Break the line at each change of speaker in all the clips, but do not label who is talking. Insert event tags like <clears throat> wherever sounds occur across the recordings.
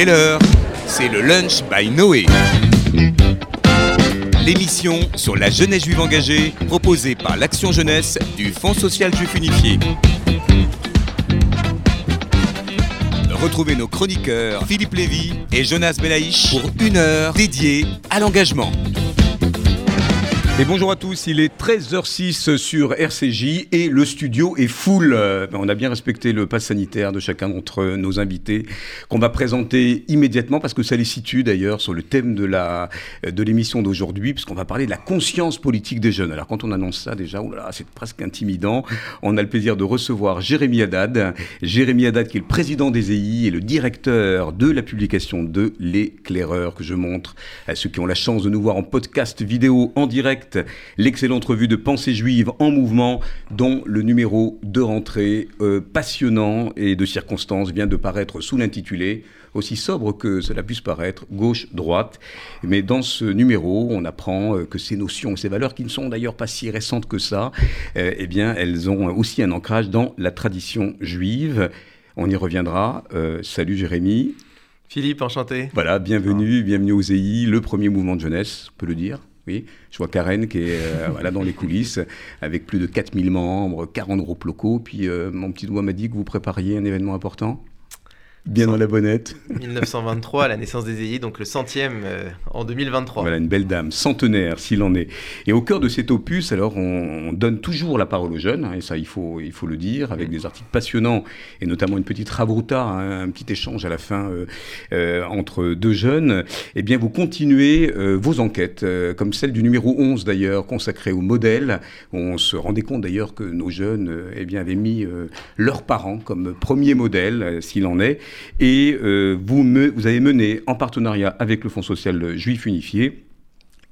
Il l'heure, c'est le lunch by Noé. L'émission sur la jeunesse juive engagée proposée par l'Action Jeunesse du Fonds social juif unifié. Retrouvez nos chroniqueurs Philippe Lévy et Jonas Belaïch pour une heure dédiée à l'engagement.
Et bonjour à tous, il est 13h06 sur RCJ et le studio est full. Euh, On a bien respecté le pass sanitaire de chacun d'entre nos invités qu'on va présenter immédiatement parce que ça les situe d'ailleurs sur le thème de la de l'émission d'aujourd'hui puisqu'on va parler de la conscience politique des jeunes. Alors quand on annonce ça déjà, c'est presque intimidant. On a le plaisir de recevoir Jérémy Haddad. Jérémy Haddad qui est le président des EI et le directeur de la publication de L'éclaireur que je montre à ceux qui ont la chance de nous voir en podcast vidéo en direct l'excellente revue de Pensée juive en mouvement, dont le numéro de rentrée euh, passionnant et de circonstance vient de paraître sous l'intitulé aussi sobre que cela puisse paraître, gauche-droite. Mais dans ce numéro, on apprend euh, que ces notions, ces valeurs, qui ne sont d'ailleurs pas si récentes que ça, euh, eh bien, elles ont aussi un ancrage dans la tradition juive. On y reviendra. Euh, salut Jérémy.
Philippe, enchanté.
Voilà, bienvenue, bienvenue aux EI, le premier mouvement de jeunesse, on peut le dire. Je vois Karen qui est euh, <laughs> voilà, dans les coulisses avec plus de 4000 membres, 40 groupes locaux. Puis euh, mon petit doigt m'a dit que vous prépariez un événement important. Bien dans la bonnette.
1923, la naissance des EI, donc le centième euh, en 2023.
Voilà, une belle dame, centenaire s'il en est. Et au cœur de cet opus, alors, on, on donne toujours la parole aux jeunes, hein, et ça, il faut, il faut le dire, avec des articles passionnants, et notamment une petite rabrouta, hein, un petit échange à la fin euh, euh, entre deux jeunes. Eh bien, vous continuez vos enquêtes, comme celle du numéro 11 d'ailleurs, consacrée au modèle. On se rendait compte d'ailleurs que nos jeunes eh bien, avaient mis leurs parents comme premier modèle, s'il en est. Et euh, vous, avez mené, en partenariat avec le Fonds social juif unifié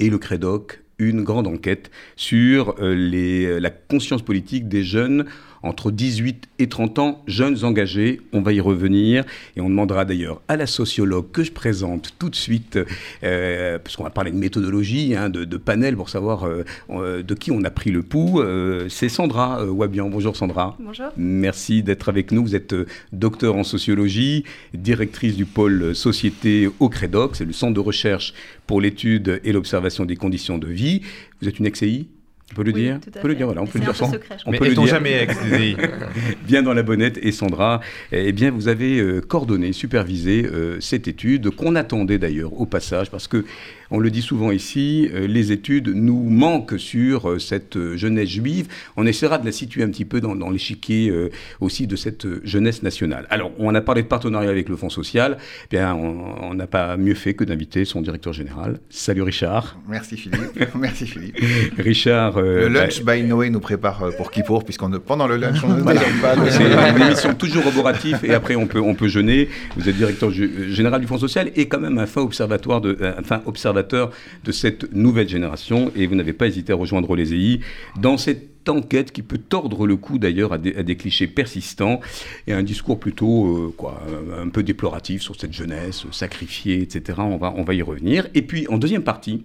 et le CREDOC, une grande enquête sur euh, la conscience politique des jeunes entre 18 et 30 ans, jeunes engagés. On va y revenir et on demandera d'ailleurs à la sociologue que je présente tout de suite, euh, parce qu'on va parler de méthodologie, hein, de, de panel pour savoir euh, euh, de qui on a pris le pouls. Euh, C'est Sandra Wabian. Bonjour Sandra.
Bonjour.
Merci d'être avec nous. Vous êtes docteur en sociologie, directrice du pôle société au CREDOC, c'est le centre de recherche pour l'étude et l'observation des conditions de vie. Vous êtes une ex-EI on peut le
Oui,
dire On peut le dire, voilà, on
Mais
peut le dire sans.
secret,
on
Mais
peut le dire.
jamais <laughs>
Bien dans la bonnette. Et Sandra, eh bien, vous avez euh, coordonné, supervisé euh, cette étude qu'on attendait d'ailleurs au passage, parce que on le dit souvent ici, euh, les études nous manquent sur euh, cette euh, jeunesse juive. On essaiera de la situer un petit peu dans, dans l'échiquier aussi de cette jeunesse nationale. Alors, on a parlé de partenariat avec le Fonds social. Eh bien, on n'a pas mieux fait que d'inviter son directeur général. Salut Richard.
Merci Philippe. <laughs> Merci Philippe.
Richard. euh,
Le lunch by Noé nous prépare pour Kippour, puisqu'on ne- pendant le lunch, on ne
Voilà.
pas.
C'est une émission toujours laborative et après on peut, on peut jeûner. Vous êtes directeur gé- général du Fonds social et quand même un fin, observatoire de, un fin observateur de cette nouvelle génération et vous n'avez pas hésité à rejoindre les EI dans cette enquête qui peut tordre le cou d'ailleurs à, des- à des clichés persistants et un discours plutôt euh, quoi, un peu déploratif sur cette jeunesse sacrifiée, etc. On va, on va y revenir. Et puis en deuxième partie,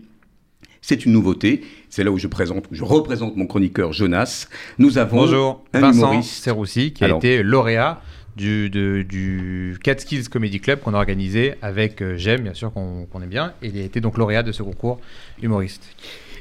c'est une nouveauté. C'est là où je présente, où je représente mon chroniqueur Jonas. Nous avons
Bonjour,
un
Vincent. Serroussi, qui
Alors.
a été lauréat du, de- du Catskills Comedy Club qu'on a organisé avec euh, Jem, bien sûr, qu'on qu'on aime bien. Et il a été donc lauréat de ce concours humoriste.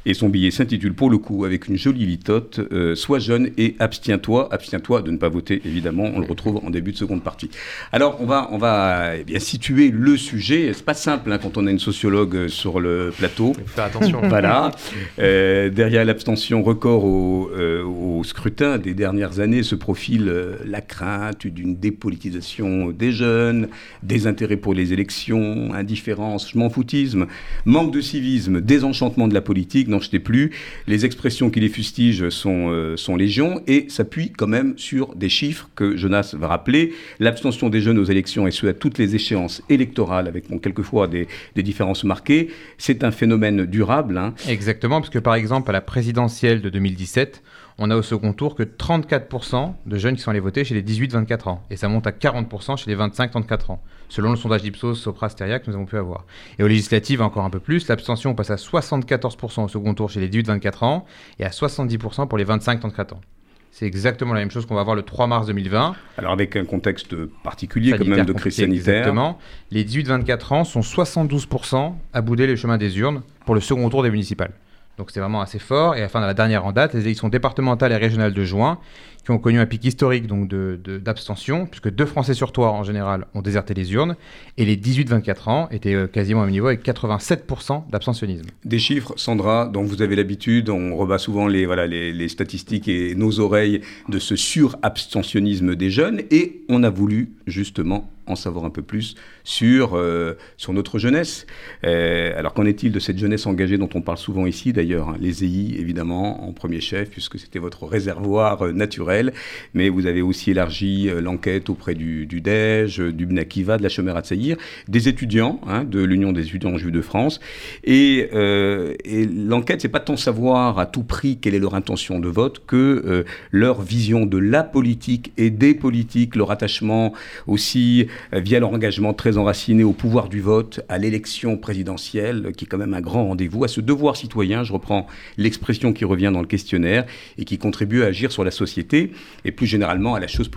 Et son billet s'intitule pour le coup, avec une jolie litote, euh, Sois jeune et abstiens-toi. Abstiens-toi de ne pas voter, évidemment. On le retrouve en début de seconde partie. Alors, on va, on va eh bien, situer le sujet. C'est pas simple hein, quand on a une sociologue euh, sur le plateau.
Il faut faire attention. <laughs>
Voilà. Euh, derrière l'abstention record au, euh, au scrutin des dernières années se profile la crainte d'une dépolitisation des jeunes, des intérêts pour les élections, indifférence, je m'en foutisme, manque de civisme, désenchantement de la politique, n'en jetez plus. Les expressions qui les fustigent sont, euh, sont légion et s'appuient quand même sur des chiffres que Jonas va rappeler. L'abstention des jeunes aux élections et ce à toutes les échéances électorales, avec quelquefois des, des différences marquées, c'est un phénomène durable. hein.
Exactement, parce que par exemple, à la présidentielle de 2017, on a au second tour que 34% de jeunes qui sont allés voter chez les 18-24 ans. Et ça monte à 40% chez les 25-34 ans, selon le sondage d'Ipsos Sopra Steria que nous avons pu avoir. Et aux législatives, encore un peu plus, l'abstention passe à 74% au second tour chez les 18-24 ans et à 70% pour les 25-34 ans. C'est exactement la même chose qu'on va voir le 3 mars 2020.
Alors avec un contexte particulier quand
Sanitaire
même de crise sanitaire.
Exactement. Les 18-24 ans sont 72% à bouder les chemins des urnes pour le second tour des municipales. Donc c'est vraiment assez fort. Et enfin, dans la dernière en date, les élections départementales et régionales de juin, qui ont connu un pic historique donc de- de- d'abstention, puisque deux Français sur trois en général ont déserté les urnes, et les 18-24 ans étaient euh, quasiment au même niveau avec 87% d'abstentionnisme.
Des chiffres, Sandra, dont vous avez l'habitude, on rebat souvent les, voilà, les, les statistiques et nos oreilles de ce surabstentionnisme des jeunes, et on a voulu justement en savoir un peu plus sur, euh, sur notre jeunesse. Euh, alors qu'en est-il de cette jeunesse engagée dont on parle souvent ici d'ailleurs hein, Les EI, évidemment, en premier chef, puisque c'était votre réservoir naturel, mais vous avez aussi élargi euh, l'enquête auprès du, du DEJ, euh, du BNAKIVA, de la Chomera Tsaïr, des étudiants, hein, de l'Union des étudiants juifs de France. Et, euh, et l'enquête, c'est pas tant savoir à tout prix quelle est leur intention de vote que euh, leur vision de la politique et des politiques, leur attachement aussi via leur engagement très enraciné au pouvoir du vote, à l'élection présidentielle, qui est quand même un grand rendez-vous, à ce devoir citoyen, je reprends l'expression qui revient dans le questionnaire, et qui contribue à agir sur la société, et plus généralement à la chose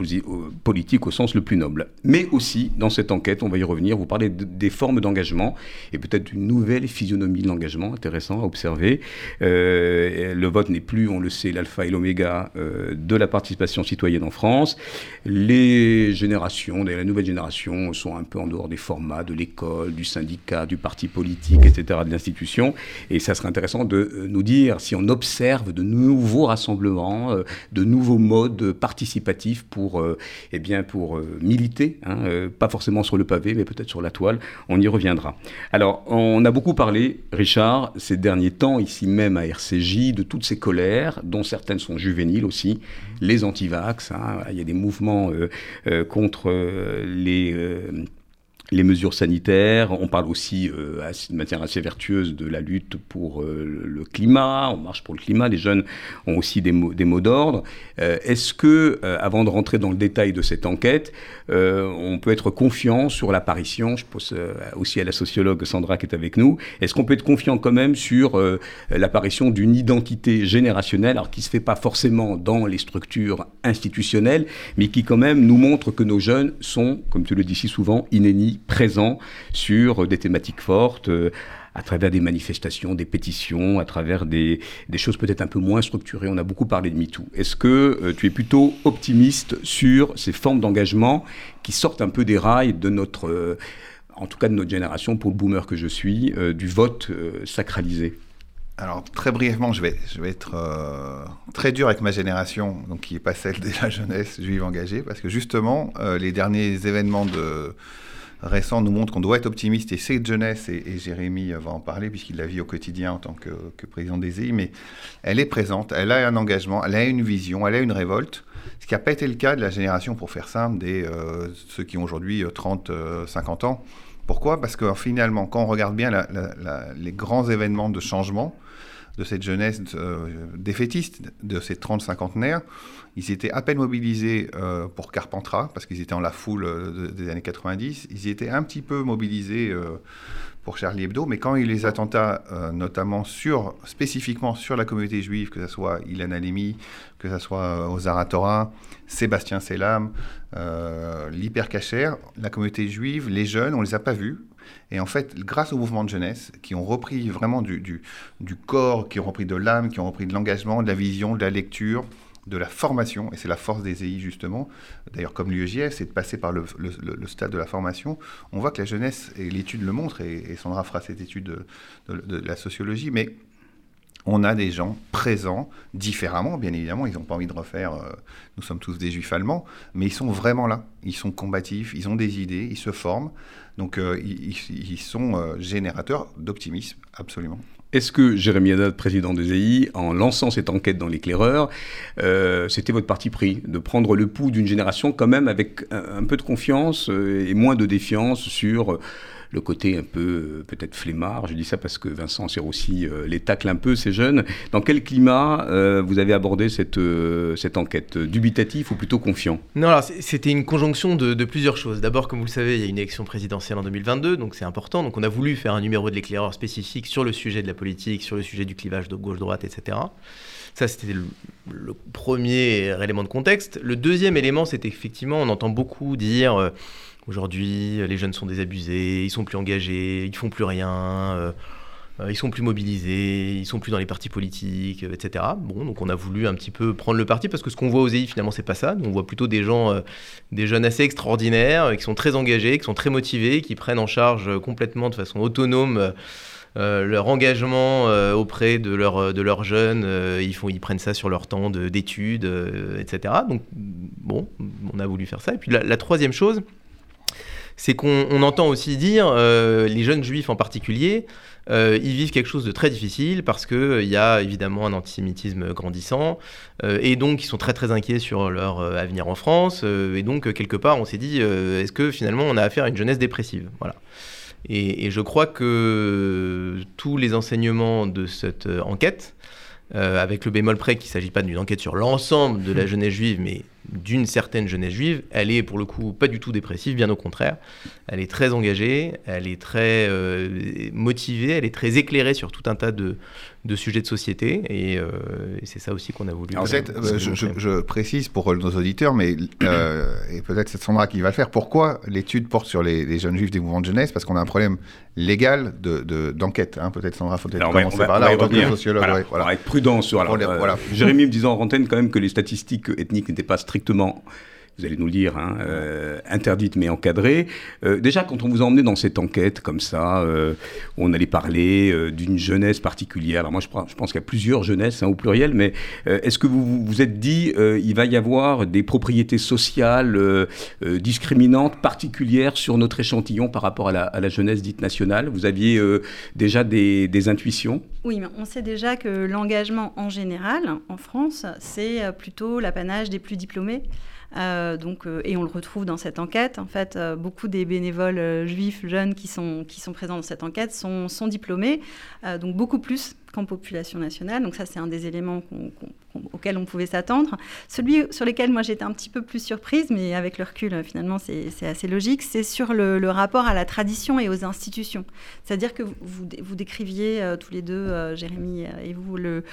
politique au sens le plus noble. Mais aussi, dans cette enquête, on va y revenir, vous parlez de- des formes d'engagement, et peut-être d'une nouvelle physionomie de l'engagement, intéressant à observer. Euh, le vote n'est plus, on le sait, l'alpha et l'oméga euh, de la participation citoyenne en France. Les générations, la nouvelle génération, sont un peu en dehors des formats de l'école, du syndicat, du parti politique, etc., de l'institution. Et ça serait intéressant de euh, nous dire si on observe de nouveaux rassemblements, de nouveaux modes participatifs pour, euh, eh bien, pour euh, militer, hein, euh, pas forcément sur le pavé, mais peut-être sur la toile. On y reviendra. Alors, on a beaucoup parlé, Richard, ces derniers temps, ici même à RCJ, de toutes ces colères, dont certaines sont juvéniles aussi, les antivax. hein, il y a des mouvements contre les. Les mesures sanitaires, on parle aussi euh, de manière assez vertueuse de la lutte pour euh, le- climat, on marche pour le climat, les jeunes ont aussi des mots, d'ordre. Euh, Est-ce que, avant de rentrer dans le détail de cette enquête, on peut être confiant sur l'apparition, je euh, aussi à la sociologue Sandra qui est avec nous, est-ce qu'on peut être confiant quand même sur l'apparition d'une identité générationnelle, alors qui ne se fait pas forcément dans les structures institutionnelles, mais qui quand même nous montre que nos jeunes sont, comme tu le dis si souvent, présents sur des thématiques fortes. euh, à travers des manifestations, des pétitions, à travers des, choses peut-être un peu moins structurées. On a beaucoup parlé de MeToo. Est-ce que euh, tu es plutôt optimiste sur ces formes d'engagement qui sortent un peu des rails de notre, euh, en tout cas de notre génération, pour le boomer que je suis, du vote sacralisé?
Alors, très brièvement, je vais, je vais être très dur avec ma génération, donc qui n'est pas celle de la jeunesse juive engagée, parce que justement, les derniers événements de, récents nous montrent qu'on doit être optimiste, et cette jeunesse, et, Jérémy va en parler, puisqu'il la vit au quotidien en tant que, président des EI, mais elle est présente, elle a un engagement, elle a une vision, elle a une révolte, ce qui n'a pas été le cas de la génération, pour faire simple, des euh, ceux qui ont aujourd'hui euh, 30, euh, 50 ans. Pourquoi? Parce que finalement, quand on regarde bien les grands événements de changement de cette jeunesse euh, défaitiste, de ces 30 cinquantenaires, ils étaient à peine mobilisés euh, pour Carpentras, parce qu'ils étaient en la foule euh, de- des années 90. Ils étaient un petit peu mobilisés pour Charlie Hebdo, mais quand il les attentats, notamment sur, spécifiquement sur la communauté juive, que ce soit Ilan Halimi, que ce soit aux Zaratora, Sébastien Selam, l'hypercacher, la communauté juive, les jeunes, on les a pas vus. Et en fait, grâce au mouvement de jeunesse, qui ont repris vraiment du, corps, qui ont repris de l'âme, qui ont repris de l'engagement, de la vision, de la lecture, de la formation, et c'est la force des EI justement, d'ailleurs comme l'UEJF, c'est de passer par le, stade de la formation, on voit que la jeunesse, et l'étude le montre, et, et Sandra fera cette étude de, de- de la sociologie, mais on a des gens présents différemment, bien évidemment, ils n'ont pas envie de refaire, euh, nous sommes tous des juifs allemands, mais ils sont vraiment là, ils sont combatifs, ils ont des idées, ils se forment, donc euh, ils, sont euh, générateurs d'optimisme, absolument.
Est-ce que Jérémy Haddad, président des EI, en lançant cette enquête dans l'éclaireur, euh, c'était votre parti pris de prendre le pouls d'une génération quand même avec un, peu de confiance et moins de défiance sur le côté un peu euh, peut-être flemmard. Je dis ça parce que Vincent Serroussi euh, les tacle un peu, ces jeunes. Dans quel climat euh, vous avez abordé cette, cette enquête? Dubitatif ou plutôt confiant?
Non, alors c'était une conjonction de, plusieurs choses. D'abord, comme vous le savez, il y a une élection présidentielle en 2022, donc c'est important. Donc on a voulu faire un numéro de l'éclaireur spécifique sur le sujet de la politique, sur le sujet du clivage de gauche-droite, etc. Ça, c'était le, premier élément de contexte. Le deuxième élément, c'est effectivement, on entend beaucoup dire aujourd'hui, les jeunes sont désabusés, ils sont plus engagés, ils font plus rien. euh, euh, ils sont plus mobilisés, ils sont plus dans les partis politiques, euh, etc. Bon, donc on a voulu un petit peu prendre le parti parce que ce qu'on voit aux EI finalement c'est pas ça. Nous, on voit plutôt des gens, euh, des jeunes assez extraordinaires, euh, qui sont très engagés, qui sont très motivés, qui prennent en charge euh, complètement de façon autonome. euh, euh, leur engagement euh, auprès de, leur, de leurs jeunes, euh, ils, ils prennent ça sur leur temps de- d'études, euh, etc. Donc, bon, on a voulu faire ça. Et puis la troisième chose, c'est qu'on on entend aussi dire, euh, les jeunes juifs en particulier, euh, ils vivent quelque chose de très difficile parce qu'il y a évidemment un antisémitisme grandissant euh, et donc ils sont très très inquiets sur leur euh, avenir en France. euh, et donc, euh, quelque part, on s'est dit, euh, est-ce que finalement on a affaire à une jeunesse dépressive? Voilà. Et, et je crois que tous les enseignements de cette euh, enquête, euh, avec le bémol près qu'il ne s'agit pas d'une enquête sur l'ensemble de la jeunesse juive, mais d'une certaine jeunesse juive, elle est pour le coup pas du tout dépressive, bien au contraire. Elle est très engagée, elle est très euh, motivée, elle est très éclairée sur tout un tas de, de sujets de société, et, euh, et c'est ça aussi qu'on a voulu.
En
euh,
fait, euh, je, je-
montrer.
je précise pour nos auditeurs, mais euh, et peut-être c'est Sandra qui va le faire. Pourquoi l'étude porte sur les, les jeunes juifs des mouvements de jeunesse? Parce qu'on a un problème légal de- de- d'enquête. hein. Peut-être Sandra, faut peut-être
Alors, on va-
commencer
va-
par
on
là
va y
en tant que
revenir.
sociologue.
Voilà,
ouais, voilà.
On va être prudent sur. alors, euh. Jérémy me disant en antenne quand même que les statistiques ethniques n'étaient pas strictement. Vous allez nous le dire, hein, euh, interdites mais encadrées. Euh, déjà, quand on vous a emmené dans cette enquête comme ça, euh, on allait parler d'une jeunesse particulière. Alors moi, je, pense- qu'il y a plusieurs jeunesses hein, au pluriel, mais est-ce que vous vous êtes dit il va y avoir des propriétés sociales discriminantes particulières sur notre échantillon par rapport à la, jeunesse dite nationale? Vous aviez déjà des, intuitions?
Oui, mais on sait déjà que l'engagement en général, en France, c'est plutôt l'apanage des plus diplômés. Euh, donc, euh, et on le retrouve dans cette enquête. En fait, euh, beaucoup des bénévoles juifs jeunes qui sont, qui sont présents dans cette enquête sont, diplômés, donc beaucoup plus qu'en population nationale. Donc ça, c'est un des éléments qu'on- auxquels on pouvait s'attendre. Celui sur lequel moi j'étais un petit peu plus surprise, mais avec le recul, finalement, c'est assez logique, c'est sur le, rapport à la tradition et aux institutions. C'est-à-dire que vous, vous, dé- vous décriviez tous les deux, euh, Jérémy et vous, le,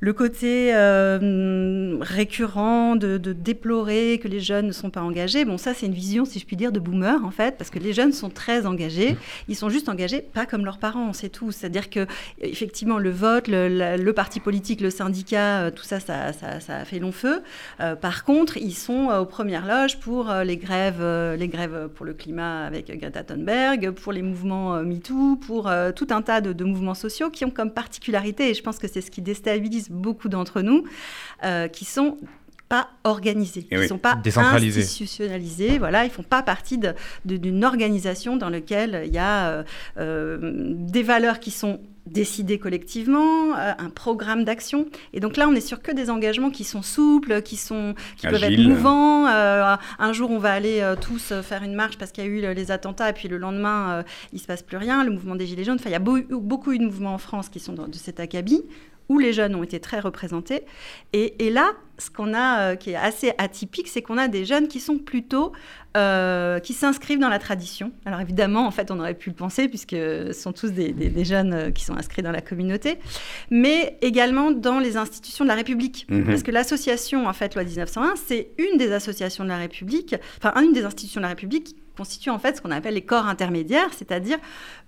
le côté euh, récurrent de, déplorer que les jeunes ne sont pas engagés. Bon, ça, c'est une vision, si je puis dire, de boomer, en fait, parce que les jeunes sont très engagés. Ils sont juste engagés, pas comme leurs parents, c'est tout. C'est-à-dire que, effectivement, le vote, le, parti politique, le syndicat, euh, tout ça, ça, ça, fait long feu. Euh, par contre, ils sont aux premières loges pour les grèves, les grèves pour le climat avec Greta Thunberg, pour les mouvements MeToo, pour tout un tas de mouvements sociaux qui ont comme particularité, et je pense que c'est ce qui déstabilise beaucoup d'entre nous, euh, qui sont pas organisés,
Eh
ils
oui.
sont pas institutionnalisés, voilà, ils font pas partie d'une organisation dans laquelle il y a euh, euh, des valeurs qui sont décidées collectivement, euh, un programme d'action. Et donc là, on est sur que des engagements qui sont souples, qui sont qui peuvent être mouvants. Euh, un jour, on va aller euh, tous faire une marche parce qu'il y a eu les attentats, et puis le lendemain, il se passe plus rien. Le mouvement des Gilets jaunes. Enfin, il y a beau- beaucoup eu de mouvements en France qui sont dans- de cet acabit où les jeunes ont été très représentés. Et, et là, ce qu'on a, euh, qui est assez atypique, c'est qu'on a des jeunes qui sont plutôt, euh, qui s'inscrivent dans la tradition. Alors évidemment, en fait, on aurait pu le penser, puisque ce sont tous des, des- des jeunes euh, qui sont inscrits dans la communauté, mais également dans les institutions de la République.
Mhm.
Parce que l'association, en fait, loi 1901, c'est une des associations de la République, enfin, une des institutions de la République qui constitue en fait ce qu'on appelle les corps intermédiaires, c'est-à-dire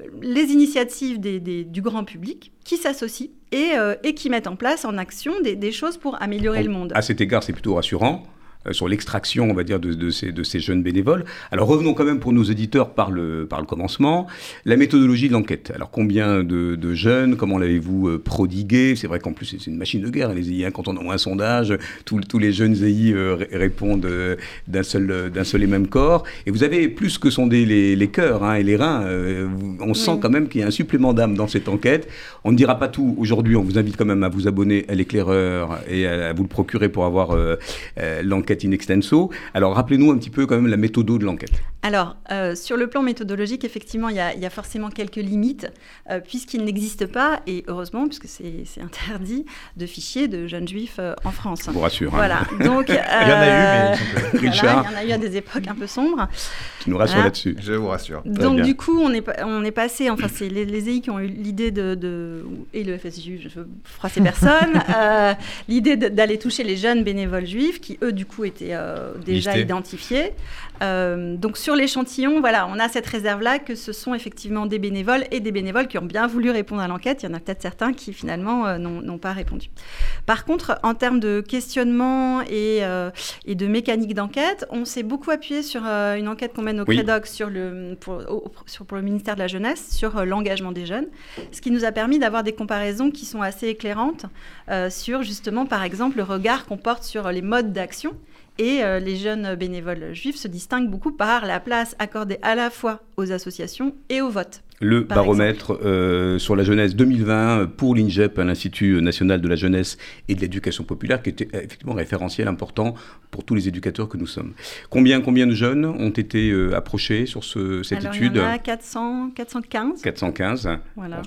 euh, les initiatives des- des- du grand public qui s'associent et, euh, et qui mettent en place en action des, des choses pour améliorer le monde.
À cet égard, c'est plutôt rassurant sur l'extraction, on va dire, de, de ces, de ces jeunes bénévoles. Alors revenons quand même pour nos éditeurs par le, par le commencement. La méthodologie de l'enquête. Alors combien de, de jeunes, comment l'avez-vous euh, prodigué? C'est vrai qu'en plus c'est une machine de guerre, les EI. hein. Quand on envoie un sondage, tous, tous les jeunes EI euh, ré- répondent euh, d'un seul, euh, d'un seul et même corps. Et vous avez plus que sondé les, les cœurs hein, et les reins. euh, on sent quand même qu'il y a un supplément d'âme dans cette enquête. On ne dira pas tout aujourd'hui. On vous invite quand même à vous abonner à l'éclaireur et à, à vous le procurer pour avoir euh, euh, l'enquête in extenso. Alors rappelez-nous un petit peu quand même la méthode de l'enquête.
Alors, euh, sur le plan méthodologique, effectivement, il y, a, forcément quelques limites, euh, puisqu'il n'existe pas, et heureusement, puisque c'est interdit, de fichiers de jeunes juifs euh, en France.
Je vous rassure.
Hein. Voilà. Donc, <laughs> il y en
a eu,
mais Richard. il y en a eu à des époques un peu sombres.
Tu nous rassures là-dessus.
Je vous rassure.
Donc, du coup, on est, on est passé, enfin, c'est les, les, EI qui ont eu l'idée de, et le FSJU, je veux froisser personne, <laughs> l'idée d'aller toucher les jeunes bénévoles juifs, qui eux, du coup, étaient déjà identifiés. donc, sur l'échantillon, voilà, on a cette réserve-là que ce sont effectivement des bénévoles et des bénévoles qui ont bien voulu répondre à l'enquête. Il y en a peut-être certains qui finalement euh, n'ont pas répondu. Par contre, en termes de questionnement et, euh, et de mécanique d'enquête, on s'est beaucoup appuyé sur euh, une enquête qu'on mène au CREDOC sur le, pour, sur, pour le ministère de la Jeunesse sur l'engagement des jeunes, ce qui nous a permis d'avoir des comparaisons qui sont assez éclairantes sur justement, par exemple, le regard qu'on porte sur les modes d'action et euh, les jeunes bénévoles juifs se distinguent beaucoup par la place accordée à la fois aux associations et au vote
le baromètre euh, sur la jeunesse 2020 pour l'INGEP, l'Institut national de la jeunesse et de l'éducation populaire, qui était effectivement référentiel important pour tous les éducateurs que nous sommes. Combien, combien de jeunes ont été euh, approchés sur ce, cette étude
Il y en a 400, 415.
415, ce,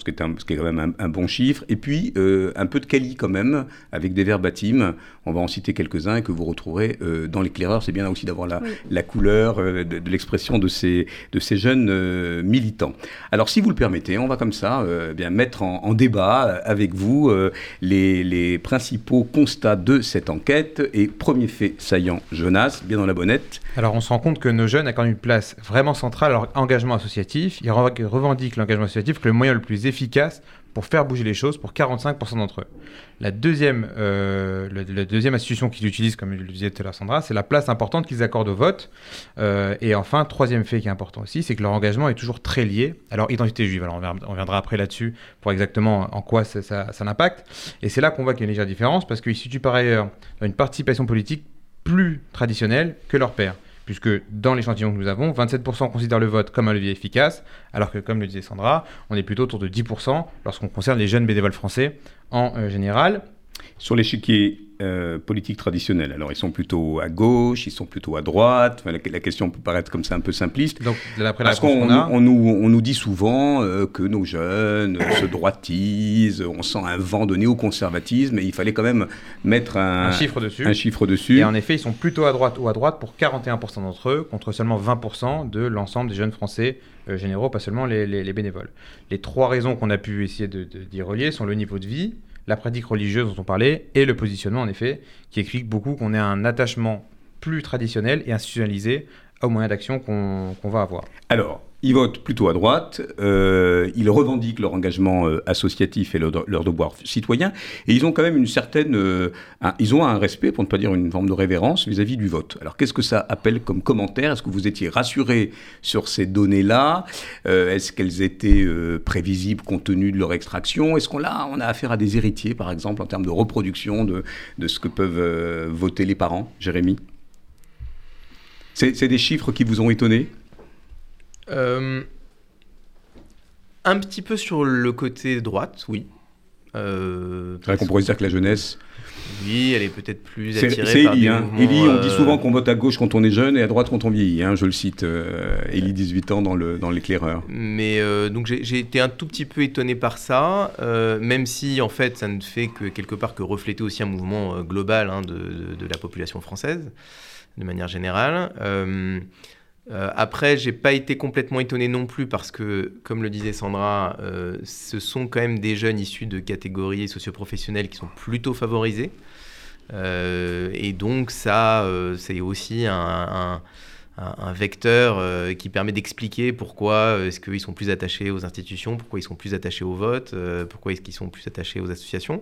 qui est ce, qui est quand même un, bon chiffre. Et puis, euh, un peu de quali quand même, avec des verbatims. On va en citer quelques-uns que vous retrouverez dans l'éclaireur. C'est bien aussi d'avoir la, la, couleur de, de l'expression de ces, de ces jeunes militants. Alors, alors si vous le permettez, on va comme ça euh, bien mettre en, débat euh, avec vous euh, les, principaux constats de cette enquête. Et premier fait saillant, Jonas, bien dans la bonnette.
Alors on se rend compte que nos jeunes accordent une place vraiment centrale à leur engagement associatif. Ils revendiquent l'engagement associatif comme le moyen le plus efficace pour faire bouger les choses pour 45% d'entre eux. La deuxième, euh, deuxième institution qu'ils utilisent, comme le disait tout à Sandra, c'est la place importante qu'ils accordent au vote. Euh, et enfin, troisième fait qui est important aussi, c'est que leur engagement est toujours très lié à leur identité juive. Alors on, viendra après là-dessus pour exactement en quoi ça, ça, ça l'impacte. Et c'est là qu'on voit qu'il y a une légère différence parce qu'ils situent par ailleurs dans une participation politique plus traditionnelle que leur père puisque dans l'échantillon que nous avons, 27% considèrent le vote comme un levier efficace, alors que, comme le disait Sandra, on est plutôt autour de 10% lorsqu'on concerne les jeunes bénévoles français en euh, général.
Sur l'échiquier euh, politique traditionnelle, alors ils sont plutôt à gauche, ils sont plutôt à droite. la, question peut paraître comme ça un peu simpliste.
Donc,
Parce qu'on on nous, on nous, dit souvent euh, que nos jeunes se droitisent, on sent un vent de néoconservatisme, et il fallait quand même mettre un,
chiffre dessus.
un chiffre dessus.
Et en effet, ils sont plutôt à droite ou à droite pour 41% d'entre eux, contre seulement 20% de l'ensemble des jeunes Français euh, généraux, pas seulement les, les, bénévoles. Les trois raisons qu'on a pu essayer d'y relier sont le niveau de vie, la pratique religieuse dont on parlait et le positionnement, en effet, qui explique beaucoup qu'on ait un attachement plus traditionnel et institutionnalisé aux moyens d'action qu'on va avoir.
Alors, ils votent plutôt à droite, euh, ils revendiquent leur engagement euh, associatif et leur, devoir citoyen, et ils ont quand même une certaine, euh, ils ont un respect, pour ne pas dire une forme de révérence vis-à-vis du vote. Alors qu'est-ce que ça appelle comme commentaire? Est-ce que vous étiez rassuré sur ces données-là? Est-ce qu'elles étaient prévisibles compte tenu de leur extraction? Est-ce qu'on a, on a affaire à des héritiers, par exemple, en termes de reproduction de, de ce que peuvent voter les parents, Jérémy? C'est des chiffres qui vous ont étonné
euh, un petit peu sur le côté droite, oui.
Euh, c'est vrai qu'on pourrait dire que la jeunesse.
Oui, elle est peut-être plus attirée
c'est Eli, hein. Eli, on dit euh, souvent qu'on vote à gauche quand on est jeune et à droite quand on vieillit. Hein. Je le cite, euh, Eli, 18 ans, dans, le, dans l'éclaireur.
Mais donc j'ai, été un tout petit peu étonné par ça, même si en fait ça ne fait que quelque part que refléter aussi un mouvement global hein, de, de, de, la population française, de manière générale. Euh, après, j'ai pas été complètement étonné non plus parce que, comme le disait Sandra, euh, ce sont quand même des jeunes issus de catégories socioprofessionnelles qui sont plutôt favorisés. Euh, et donc ça, c'est aussi un, vecteur qui permet d'expliquer pourquoi est-ce qu'ils sont plus attachés aux institutions, pourquoi ils sont plus attachés au vote, pourquoi est-ce qu'ils sont plus attachés aux associations.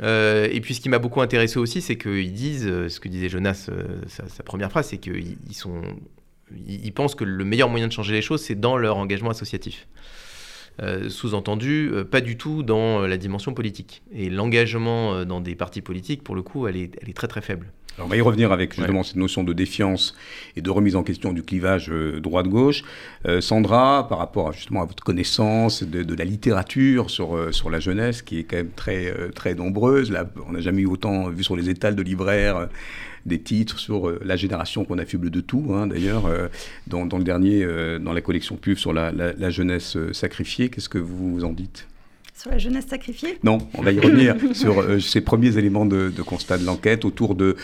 et puis ce qui m'a beaucoup intéressé aussi, c'est qu'ils disent, ce que disait Jonas, sa, première phrase, c'est qu'ils sont ils pensent que le meilleur moyen de changer les choses, c'est dans leur engagement associatif. Euh, sous-entendu, euh, pas du tout dans euh, la dimension politique. Et l'engagement dans des partis politiques, pour le coup, elle est, elle est très très faible.
Alors on va y revenir avec justement cette notion de défiance et de remise en question du clivage droite-gauche. Sandra, par rapport à, justement à votre connaissance de, la littérature sur, sur la jeunesse, qui est quand même très, très nombreuse, là, on n'a jamais eu autant vu sur les étals de libraires des titres sur la génération qu'on affuble de tout, hein, d'ailleurs, dans, dans, le dernier, dans la collection PUF sur la, la jeunesse sacrifiée. Qu'est-ce que vous en dites?
Sur la jeunesse sacrifiée?
Non, on va y revenir <laughs> sur euh, ces premiers éléments de, constat de l'enquête autour de...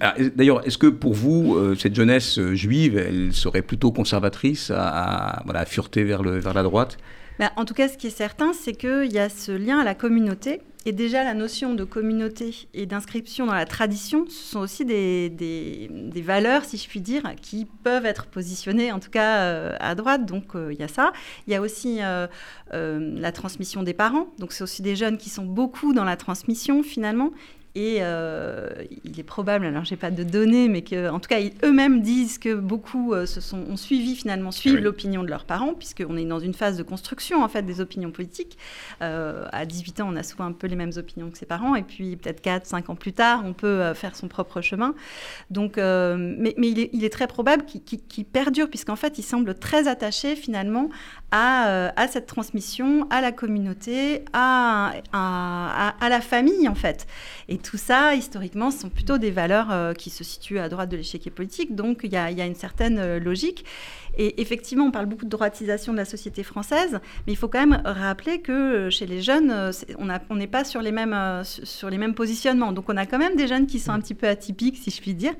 Ah, d'ailleurs, est-ce que pour vous, euh, cette jeunesse euh, juive, elle serait plutôt conservatrice, à, voilà, à fureter vers, le, vers la droite?
Bah, En tout cas, ce qui est certain, c'est qu'il y a ce lien à la communauté et déjà, la notion de communauté et d'inscription dans la tradition, ce sont aussi des, valeurs, si je puis dire, qui peuvent être positionnées, en tout cas euh, à droite. Donc, euh, il y a ça. Il y a aussi euh, la transmission des parents. Donc, c'est aussi des jeunes qui sont beaucoup dans la transmission, finalement. Et euh, il est probable, alors j'ai pas de données, mais qu'en tout cas, eux-mêmes disent que beaucoup euh, se sont, ont suivi finalement, suivent l'opinion de leurs parents, puisqu'on est dans une phase de construction en fait des opinions politiques. Euh, à 18 ans, on a souvent un peu les mêmes opinions que ses parents, et puis peut-être 4, 5 ans plus tard, on peut faire son propre chemin. Donc, mais, mais il, est, il, est, très probable qu'il perdure, puisqu'en fait, il semble très attaché finalement à, à cette transmission, à la communauté, à, à, la famille en fait. Et tout ça, historiquement, sont plutôt des valeurs euh, qui se situent à droite de l'échiquier politique. Donc, il y, a, une certaine euh, logique. Et effectivement, on parle beaucoup de droitisation de la société française, mais il faut quand même rappeler que euh, chez les jeunes, euh, on n'est pas sur les, mêmes, euh, sur les mêmes positionnements. Donc on a quand même des jeunes qui sont un petit peu atypiques, si je puis dire.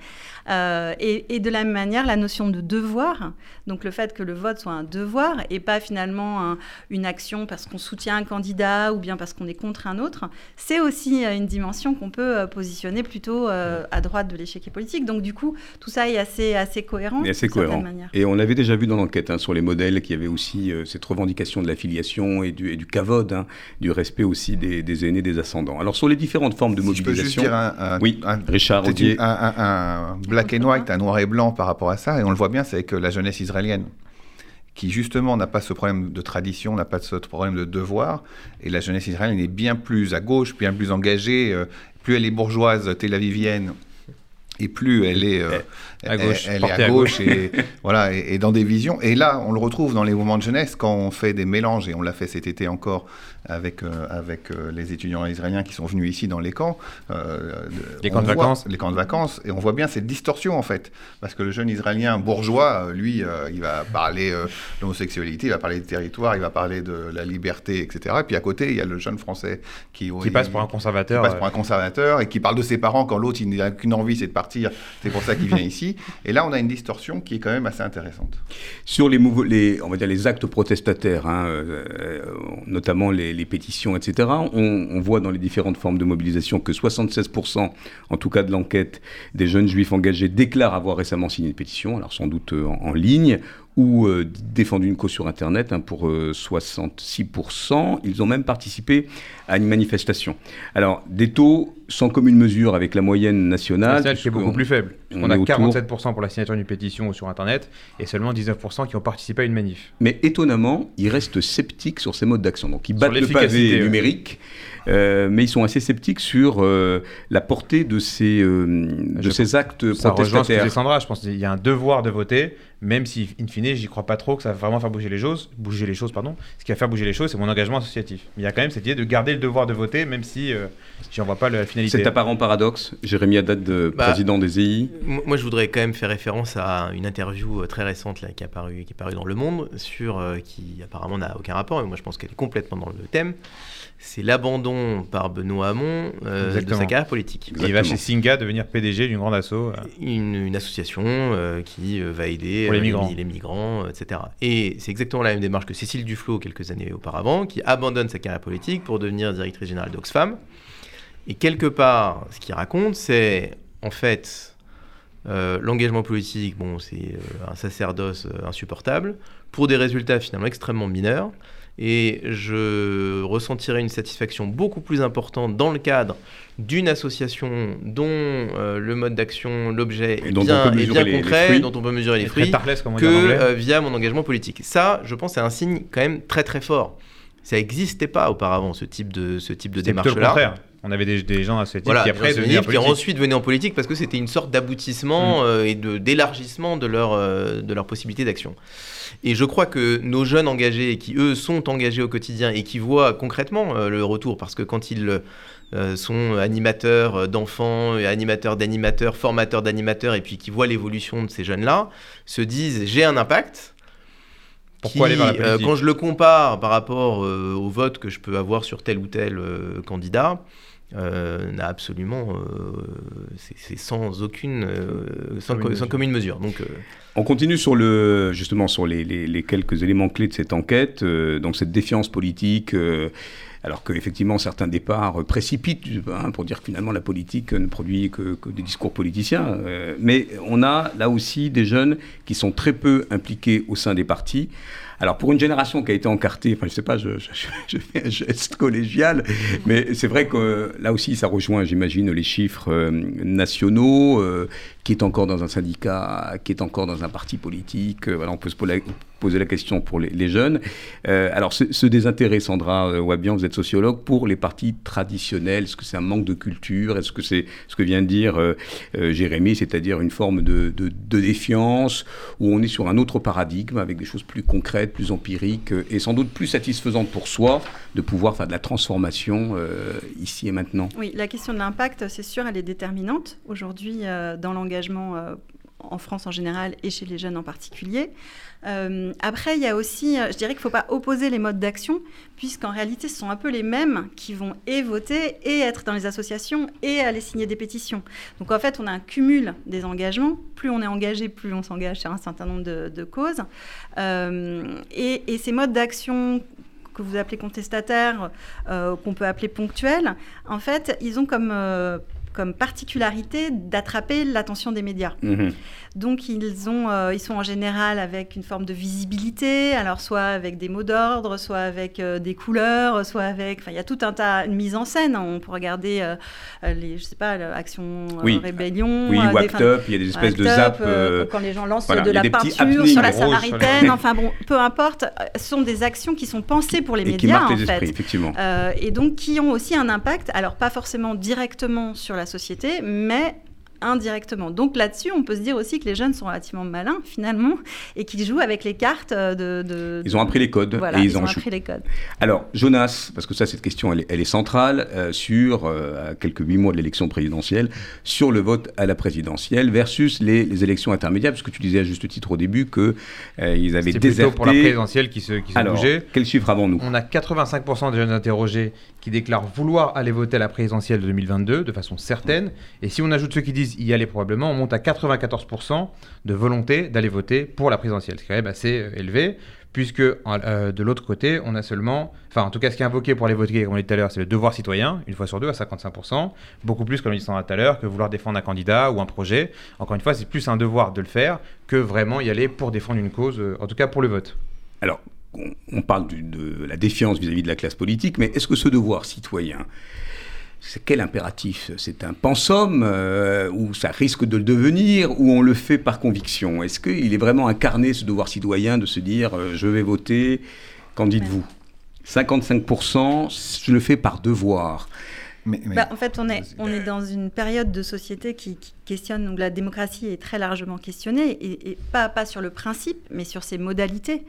et, de la même manière, la notion de devoir, donc le fait que le vote soit un devoir et pas finalement une action parce qu'on soutient un candidat ou bien parce qu'on est contre un autre, c'est aussi une dimension qu'on peut positionner plutôt à droite de l'échec politique. Donc du coup, tout ça est assez, assez cohérent.
Et assez cohérent. Et on avait déjà vu dans l'enquête hein, sur les modèles qu'il y avait aussi euh, cette revendication de l'affiliation et du, et du cavode, hein, du respect aussi des, aînés, des ascendants. Alors sur les différentes formes de mobilisation. Je peux juste
dire un,
oui, Richard
un, black and white, un noir et blanc par rapport à ça, et on le voit bien, c'est avec la jeunesse israélienne qui justement n'a pas ce problème de tradition, n'a pas ce problème de devoir, et la jeunesse israélienne est bien plus à gauche, bien plus engagée, euh, plus elle est bourgeoise, tel-avivienne, et plus elle est euh, à gauche, elle, est à gauche, et <laughs> voilà et, dans des visions. Et là on le retrouve dans les mouvements de jeunesse quand on fait des mélanges et on l'a fait cet été encore avec euh, avec euh, les étudiants israéliens qui sont venus ici dans les camps
les camps de vacances.
les camps de vacances et on voit bien cette distorsion en fait. Parce que le jeune israélien bourgeois lui il va parler de l'homosexualité il va parler du territoire il va parler de la liberté etc et puis à côté il y a le jeune français qui
qui passe pour un conservateur
qui passe pour un conservateur et qui parle de ses parents quand l'autre il n'a qu'une envie c'est de partir. C'est pour ça qu'il vient ici. Et là, on a une distorsion qui est quand même assez intéressante.
Sur les, les on va dire les actes protestataires, hein, euh, notamment les, pétitions, etc., on, voit dans les différentes formes de mobilisation que 76%, en tout cas de l'enquête, des jeunes juifs engagés déclarent avoir récemment signé une pétition, alors sans doute euh, en ligne, ou euh, défendu une cause sur Internet hein, pour 66%. Euh, Ils ont même participé à une manifestation. Alors, des taux sans commune mesure avec la moyenne nationale.
Celle qui est beaucoup plus faible. On, a 47% pour la signature d'une pétition sur Internet et seulement 19% qui ont participé à une manif.
Mais étonnamment, ils restent sceptiques sur ces modes d'action. Donc, ils battent le pavé numérique. Euh, mais ils sont assez sceptiques sur la portée de ces, de ces actes
ça
protestataires.
Ça Sandra, je pense qu'il y a un devoir de voter, même si, in fine, j'y crois pas trop que ça va vraiment faire bouger les choses. Bouger les choses, pardon. Ce qui va faire bouger les choses, c'est mon engagement associatif. Mais il y a quand même cette idée de garder le devoir de voter, même si euh, j'en vois pas la finalité.
Cet apparent paradoxe, Jérémy Haddad, de bah, président des EI.
Moi, je voudrais quand même faire référence à une interview euh, très récente là, qui, est apparue, qui est parue dans Le Monde, sur, euh, qui apparemment n'a aucun rapport, mais moi je pense qu'elle est complètement dans le thème c'est l'abandon par Benoît Hamon euh, de sa carrière politique.
Il va chez Singa devenir PDG d'une grande asso. Euh.
Une, association euh, qui va aider les migrants, les, migrants etc. Et c'est exactement la même démarche que Cécile Duflot quelques années auparavant, qui abandonne sa carrière politique pour devenir directrice générale d'Oxfam. Et quelque part, ce qu'il raconte, c'est en fait l'engagement politique, bon, c'est un sacerdoce insupportable, pour des résultats finalement extrêmement mineurs et je ressentirais une satisfaction beaucoup plus importante dans le cadre d'une association dont euh, le mode d'action, l'objet est bien, concret, dont on peut mesurer les fruits, que euh, via mon engagement politique. Ça, je pense, c'est un signe quand même très très fort. Ça n'existait pas auparavant, ce type de, ce type de démarche-là.
On avait des, des gens à ce titre
Voilà,
qui après devenaient
qui ensuite venaient en politique parce que c'était une sorte d'aboutissement
Mm.
euh, et de d'élargissement de leur euh, de leur possibilité d'action. Et je crois que nos jeunes engagés qui eux sont engagés au quotidien et qui voient concrètement euh, le retour parce que quand ils euh, sont animateurs d'enfants, animateurs d'animateurs, formateurs d'animateurs et puis qui voient l'évolution de ces jeunes-là, se disent j'ai un impact.
Pourquoi aller vers la
euh,
politique?
quand je le compare par rapport euh, au vote que je peux avoir sur tel ou tel euh, candidat, euh, n'a absolument, euh, c'est sans aucune, euh, sans,
Commune
co- sans
mesure.
commune mesure. Donc, euh,
On continue sur le, justement sur les, les- les quelques éléments clés de cette enquête, euh, donc cette défiance politique, euh, alors qu'effectivement certains départs précipitent hein, pour dire que finalement la politique ne produit que, que des discours politiciens, euh, mais on a là aussi des jeunes qui sont très peu impliqués au sein des partis. Alors pour une génération qui a été encartée, enfin je sais pas, je, fais un geste collégial, mais c'est vrai que là aussi ça rejoint, j'imagine, les chiffres euh, nationaux, euh, qui est encore dans un syndicat, qui est encore dans un parti politique. euh, on peut se poser la, question pour les, jeunes. Alors ce, désintérêt, Sandra Wabian, vous êtes sociologue, pour les partis traditionnels, est-ce que c'est un manque de culture? Est-ce que c'est ce que vient de dire Jérémy, c'est-à-dire une forme de, de- de défiance, où on est sur un autre paradigme, avec des choses plus concrètes, plus empiriques, euh, et sans doute plus satisfaisantes pour soi, de pouvoir faire de la transformation euh, ici et maintenant.
Oui, la question de l'impact, c'est sûr, elle est déterminante. Aujourd'hui euh, dans l'engagement euh, en France en général et chez les jeunes en particulier. Euh, après, il y a aussi, euh, je dirais qu'il ne faut pas opposer les modes d'action, puisqu'en réalité, ce sont un peu les mêmes qui vont et voter, et être dans les associations, et aller signer des pétitions. Donc en fait, on a un cumul des engagements. Plus on est engagé, plus on s'engage sur un certain nombre de, causes. Euh, et, ces modes d'action que vous appelez contestataires, qu'on peut appeler ponctuels, en fait, ils ont comme, comme particularité d'attraper l'attention des médias.
Mhm.
Donc ils, ont, euh, ils sont en général avec une forme de visibilité, alors soit avec des mots d'ordre, soit avec euh, des couleurs, soit avec... Enfin, il y a tout un tas, une mise en scène. On peut regarder euh, euh, les, je sais pas,
Oui.
Rébellion.
Oui,
enfin,
Up, il y a des espèces de zap.
quand les gens lancent
voilà,
de la peinture sur la
rouges sur les-
Samaritaine, <laughs> enfin bon, peu importe, ce sont des actions qui sont pensées pour les
et qui
médias
marquent
en
les
fait.
effectivement.
Et donc qui ont aussi un impact, alors pas forcément directement sur la société, mais indirectement. Donc là-dessus, on peut se dire aussi que les jeunes sont relativement malins finalement et qu'ils jouent avec les cartes euh, de... de-
Ils ont appris les codes
Voilà,
et ils,
ont appris les codes.
Alors, Jonas, parce que ça, cette question, elle est, elle est centrale, euh, sur, euh, à quelques huit mois de l'élection présidentielle, sur le vote à la présidentielle versus les, les élections intermédiaires, puisque tu disais à juste titre au début qu'ils ils avaient
C'est plutôt
déserté.
pour la présidentielle qui se, qui se
Alors,
bougeait.
quel chiffre avons-nous
On a 85% des jeunes interrogés qui déclarent vouloir aller voter à la présidentielle de 2022 de façon certaine. Et si on ajoute ceux qui disent y aller probablement, on monte à 94% de volonté d'aller voter pour la présidentielle. C'est quand même assez euh, élevé, puisque euh, de l'autre côté, on a seulement. Enfin, en tout cas, ce qui est invoqué pour aller voter, comme on dit tout à l'heure, c'est le devoir citoyen, une fois sur deux, à 55%. Beaucoup plus, comme on dit tout à l'heure, que vouloir défendre un candidat ou un projet. Encore une fois, c'est plus un devoir de le faire que vraiment y aller pour défendre une cause, euh, en tout cas pour le vote.
Alors, on, parle de la défiance vis-à-vis de la classe politique, mais est-ce que ce devoir citoyen, quel impératif? C'est un pensum euh, ou ça risque de le devenir ou on le fait par conviction? Est-ce qu'il est vraiment incarné ce devoir citoyen de se dire euh, je vais voter, qu'en dites-vous? 55%, je le fais par devoir.
Mais, mais-
Bah, en fait, on est, on est dans une période de société qui, qui questionne, donc la démocratie est très largement questionnée, et, et pas, pas sur le principe, mais sur ses modalités.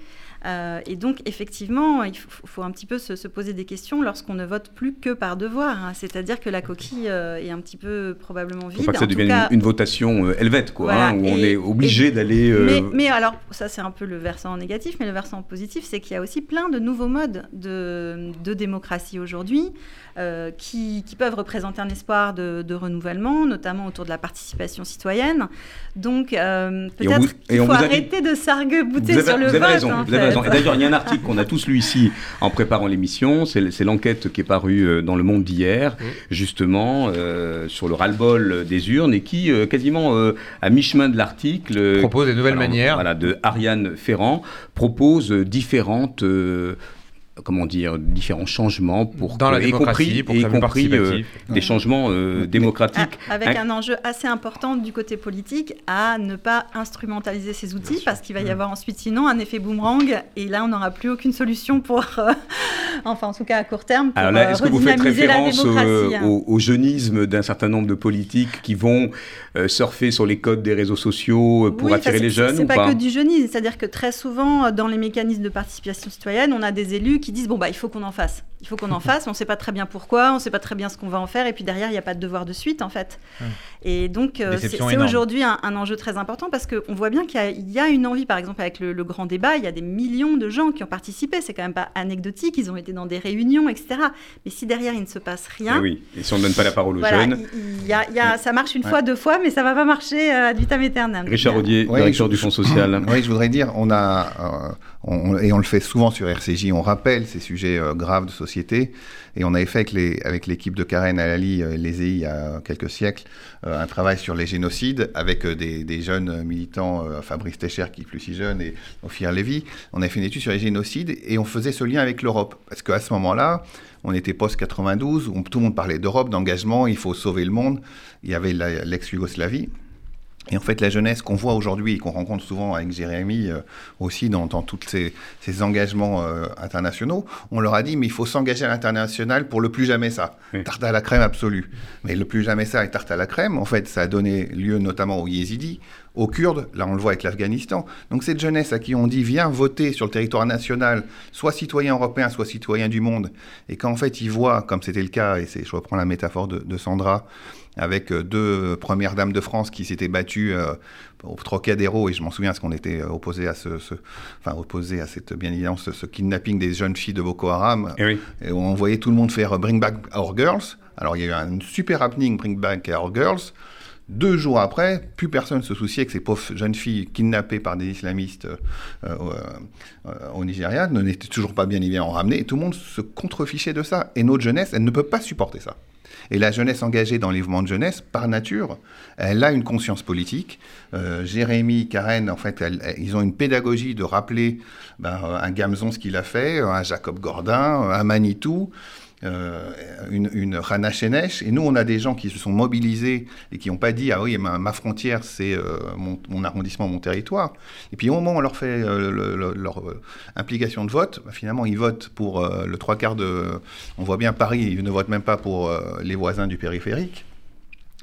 Euh, et donc, effectivement, il faut, faut un petit peu se, se poser des questions lorsqu'on ne vote plus que par devoir. hein. C'est-à-dire que la coquille euh, est un petit peu probablement
Il
vide.
faut pas que ça
En
devienne
cas,
une, une votation euh, helvète, quoi,
Voilà,
hein, où on est obligé d'aller. euh,
Mais, mais alors, ça c'est un peu le versant négatif, mais le versant positif, c'est qu'il y a aussi plein de nouveaux modes de, de démocratie aujourd'hui euh, qui, qui peuvent représenter un espoir de, de renouvellement, notamment autour de la participation citoyenne. Donc euh, peut-être qu'il faut arrêter de
avez,
sur le vote.
raison,
en fait.
Raison. Et d'ailleurs, il y a un article qu'on a tous lu ici en préparant l'émission. C'est l'enquête qui est parue euh, dans Le Monde d'hier, justement, euh, sur le ras-le-bol des urnes et qui, euh, quasiment euh, à mi-chemin de l'article,
Propose des nouvelles
alors,
manières.
Voilà, de Ariane Ferrand, propose différentes. Comment dire, différents changements pour
Dans
que-
la
y
démocratie,
compris,
pour
y compris, euh, des changements euh, démocratiques.
Avec
Hein,
un enjeu assez important du côté politique à ne pas instrumentaliser ces outils parce qu'il va y avoir ensuite sinon un effet boomerang et là on n'aura plus aucune solution pour, euh, <laughs> enfin en tout cas à court terme. Pour,
Alors là, est-ce que vous faites référence
au,
au, au, jeunisme d'un certain nombre de politiques qui vont euh, surfer sur les codes des réseaux sociaux pour attirer les jeunes
C'est
pas,
pas, que du jeunisme, c'est-à-dire que très souvent dans les mécanismes de participation citoyenne, on a des élus qui disent bon bah il faut qu'on en fasse, il faut qu'on en <laughs> fasse, on ne sait pas très bien pourquoi, on ne sait pas très bien ce qu'on va en faire, et puis derrière il n'y a pas de devoir de suite en fait. Et donc c'est aujourd'hui un, un, enjeu très important parce qu'on voit bien qu'il y, y, a une envie, par exemple avec le, le grand débat, il y a des millions de gens qui ont participé, c'est quand même pas anecdotique, ils ont été dans des réunions, etc. Mais si derrière il ne se passe rien.
Et oui, et si on ne donne pas la parole aux voilà, jeunes.
Y a, y a, ça marche une ouais. fois, deux fois, mais ça ne va pas marcher euh, ad vitam aeternam.
Richard Audier, directeur
je,
du Fonds social. <coughs>
Oui, je voudrais dire, on a, euh, on, et on le fait souvent sur RCJ, on rappelle ces sujets euh, graves de société. Et on avait fait avec l'équipe de Karen Alali et les EI il y a quelques siècles euh, un travail sur les génocides avec euh, des, jeunes militants, euh, Fabrice Techer qui est plus si jeune et Ophir Lévy. On a fait une étude sur les génocides et on faisait ce lien avec l'Europe. Parce qu'à ce moment-là, on était post-92, où tout le monde parlait d'Europe, d'engagement, il faut sauver le monde. Il y avait l'ex-Yougoslavie. Et en fait, la jeunesse qu'on voit aujourd'hui et qu'on rencontre souvent avec Jérémy euh, aussi dans, dans tous ces, ces, engagements euh, internationaux, on leur a dit mais il faut s'engager à l'international pour le plus jamais ça. Oui. Tarte à la crème absolue. Mais le plus jamais ça et tarte à la crème, en fait, ça a donné lieu notamment aux yézidis, aux Kurdes, là on le voit avec l'Afghanistan. Donc cette jeunesse à qui on dit viens voter sur le territoire national, soit citoyen européen, soit citoyen du monde, et qu'en fait ils voient, comme c'était le cas, et je reprends la métaphore de, de Sandra, avec deux premières dames de France qui s'étaient battues euh, au Trocadéro, et je m'en souviens parce qu'on était opposé à ce, ce, enfin opposé à cette bien évidemment ce, ce, kidnapping des jeunes filles de Boko Haram,
et, oui.
et on voyait tout le monde faire Bring Back Our Girls. Alors il y a eu un super happening Bring Back Our Girls. Deux jours après, plus personne se souciait que ces pauvres jeunes filles kidnappées par des islamistes euh, euh, au Nigeria ne n'étaient toujours pas bien évidemment ramenées. Et tout le monde se contrefichait de ça. Et notre jeunesse, elle ne peut pas supporter ça. Et la jeunesse engagée dans les mouvements de jeunesse, par nature, elle a une conscience politique. Euh, Jérémy, Karen, en fait, ils ont une pédagogie de rappeler ben, un Gamzon ce qu'il a fait, un Jacob Gordin, un Manitou. Euh, une, une Rana. Et nous, on a des gens qui se sont mobilisés et qui n'ont pas dit Ah oui, ma, frontière, c'est euh, mon, arrondissement, mon territoire. Et puis au moment où on leur fait euh, le, le, leur implication de vote, bah, finalement, ils votent pour le trois quarts de. On voit bien Paris, ils ne votent même pas pour les voisins du périphérique.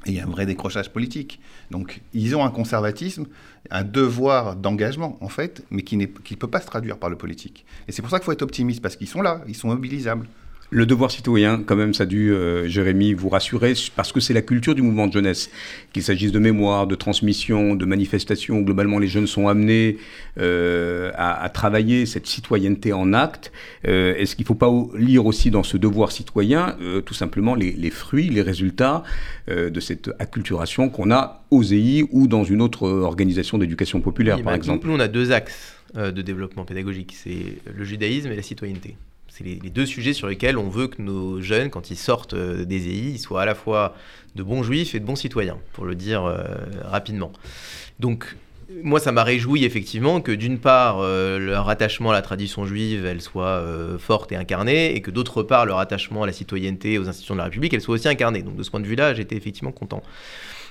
Et il y a un vrai décrochage politique. Donc, ils ont un conservatisme, un devoir d'engagement, en fait, mais qui ne peut pas se traduire par le politique. Et c'est pour ça qu'il faut être optimiste, parce qu'ils sont là, ils sont mobilisables.
Le devoir citoyen, quand même, ça a dû, euh, Jérémy, vous rassurer, parce que c'est la culture du mouvement de jeunesse. Qu'il s'agisse de mémoire, de transmission, de manifestation, globalement, les jeunes sont amenés euh, à, à, travailler cette citoyenneté en acte. Euh, Est-ce qu'il ne faut pas lire aussi dans ce devoir citoyen, tout simplement, les, les, fruits, les résultats de cette acculturation qu'on a aux EI ou dans une autre organisation d'éducation populaire,
oui,
par
bah,
exemple?
Nous, on a deux axes de développement pédagogique, c'est le judaïsme et la citoyenneté. C'est les, deux sujets sur lesquels on veut que nos jeunes, quand ils sortent euh, des EI, soient à la fois de bons juifs et de bons citoyens, pour le dire euh, rapidement. Donc, moi, ça m'a réjoui effectivement que d'une part, euh, leur attachement à la tradition juive, elle soit forte et incarnée, et que d'autre part, leur attachement à la citoyenneté, aux institutions de la République, elle soit aussi incarnée. Donc, de ce point de vue-là, j'étais effectivement content.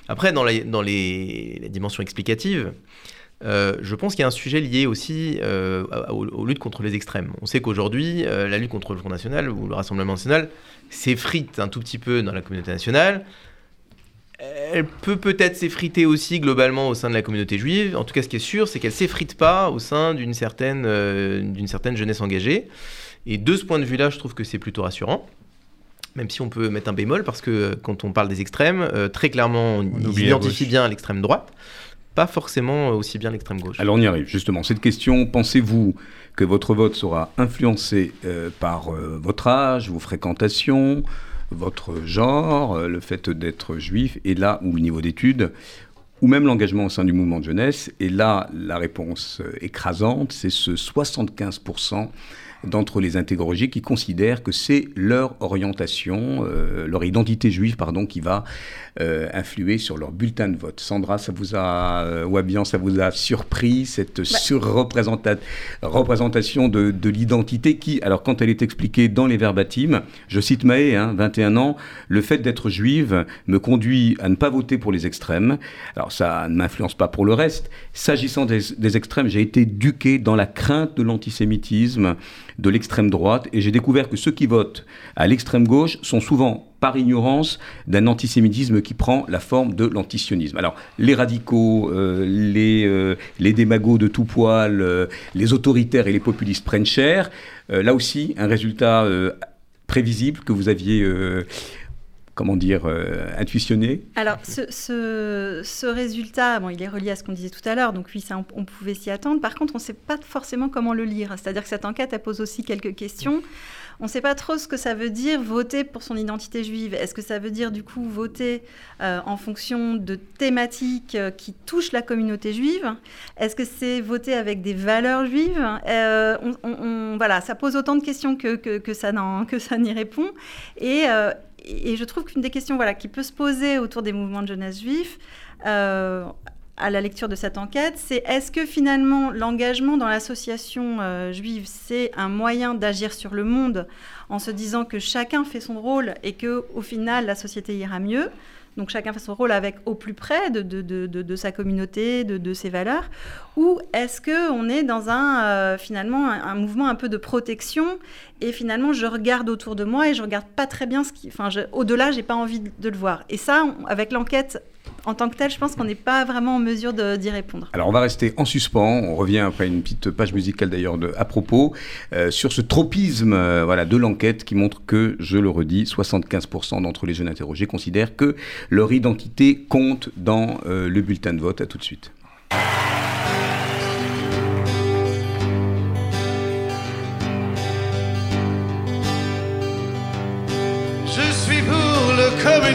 Après, dans, la, les, les dimensions explicatives, euh, je pense qu'il y a un sujet lié aussi euh, aux, aux, luttes contre les extrêmes. On sait qu'aujourd'hui, euh, la lutte contre le Front National ou le Rassemblement National s'effrite un tout petit peu dans la communauté nationale. Elle peut peut-être s'effriter aussi globalement au sein de la communauté juive. En tout cas, ce qui est sûr, c'est qu'elle s'effrite pas au sein d'une certaine, euh, d'une certaine jeunesse engagée. Et de ce point de vue-là, je trouve que c'est plutôt rassurant même si on peut mettre un bémol, parce que quand on parle des extrêmes, euh, très clairement, on, on identifie bien l'extrême droite pas forcément aussi bien l'extrême gauche.
Alors on y arrive justement. Cette question, pensez-vous que votre vote sera influencé euh, par euh, votre âge, vos fréquentations, votre genre, euh, le fait d'être juif, et là, ou le niveau d'études, ou même l'engagement au sein du mouvement de jeunesse? Et là, la réponse écrasante, c'est ce 75% d'entre les interrogés qui considèrent que c'est leur orientation, euh, leur identité juive, pardon, qui va euh, influer sur leur bulletin de vote. Sandra, ça vous a, euh, ou bien ça vous a surpris cette bah. surreprésentation de, de l'identité qui, alors quand elle est expliquée dans les verbatims, je cite Maé, hein, 21 ans, le fait d'être juive me conduit à ne pas voter pour les extrêmes. Alors ça ne m'influence pas pour le reste. S'agissant des, des extrêmes, j'ai été éduqué dans la crainte de l'antisémitisme de l'extrême droite. Et j'ai découvert que ceux qui votent à l'extrême gauche sont souvent par ignorance d'un antisémitisme qui prend la forme de l'antisionisme. Alors, les radicaux, euh, les, euh, les démagos de tout poil, euh, les autoritaires et les populistes prennent cher. là aussi, un résultat prévisible que vous aviez comment dire, euh, intuitionné
Alors, ce, résultat, bon, il est relié à ce qu'on disait tout à l'heure, donc oui, ça, on, pouvait s'y attendre. Par contre, on ne sait pas forcément comment le lire. C'est-à-dire que cette enquête, elle pose aussi quelques questions. On ne sait pas trop ce que ça veut dire voter pour son identité juive. Est-ce que ça veut dire du coup voter euh, en fonction de thématiques euh, qui touchent la communauté juive? Est-ce que c'est voter avec des valeurs juives? On, Voilà, ça pose autant de questions que, que, que ça n'y répond. Et, et je trouve qu'une des questions voilà, qui peut se poser autour des mouvements de jeunesse juifs, euh, à la lecture de cette enquête, c'est est-ce que finalement l'engagement dans l'association euh, juive, c'est un moyen d'agir sur le monde en se disant que chacun fait son rôle et que au final la société ira mieux? Donc chacun fait son rôle avec au plus près de, de, de, de sa communauté, de, ses valeurs, ou est-ce qu'on est dans un euh, finalement un, mouvement un peu de protection et finalement je regarde autour de moi et je regarde pas très bien ce qui, enfin au-delà j'ai pas envie de, le voir. Et ça, avec l'enquête en tant que tel, je pense qu'on n'est pas vraiment en mesure d'y répondre.
Alors on va rester en suspens, on revient après une petite page musicale d'ailleurs à propos, euh, sur ce tropisme euh, voilà, de l'enquête qui montre que, je le redis, 75% d'entre les jeunes interrogés considèrent que leur identité compte dans euh, le bulletin de vote. À tout de suite.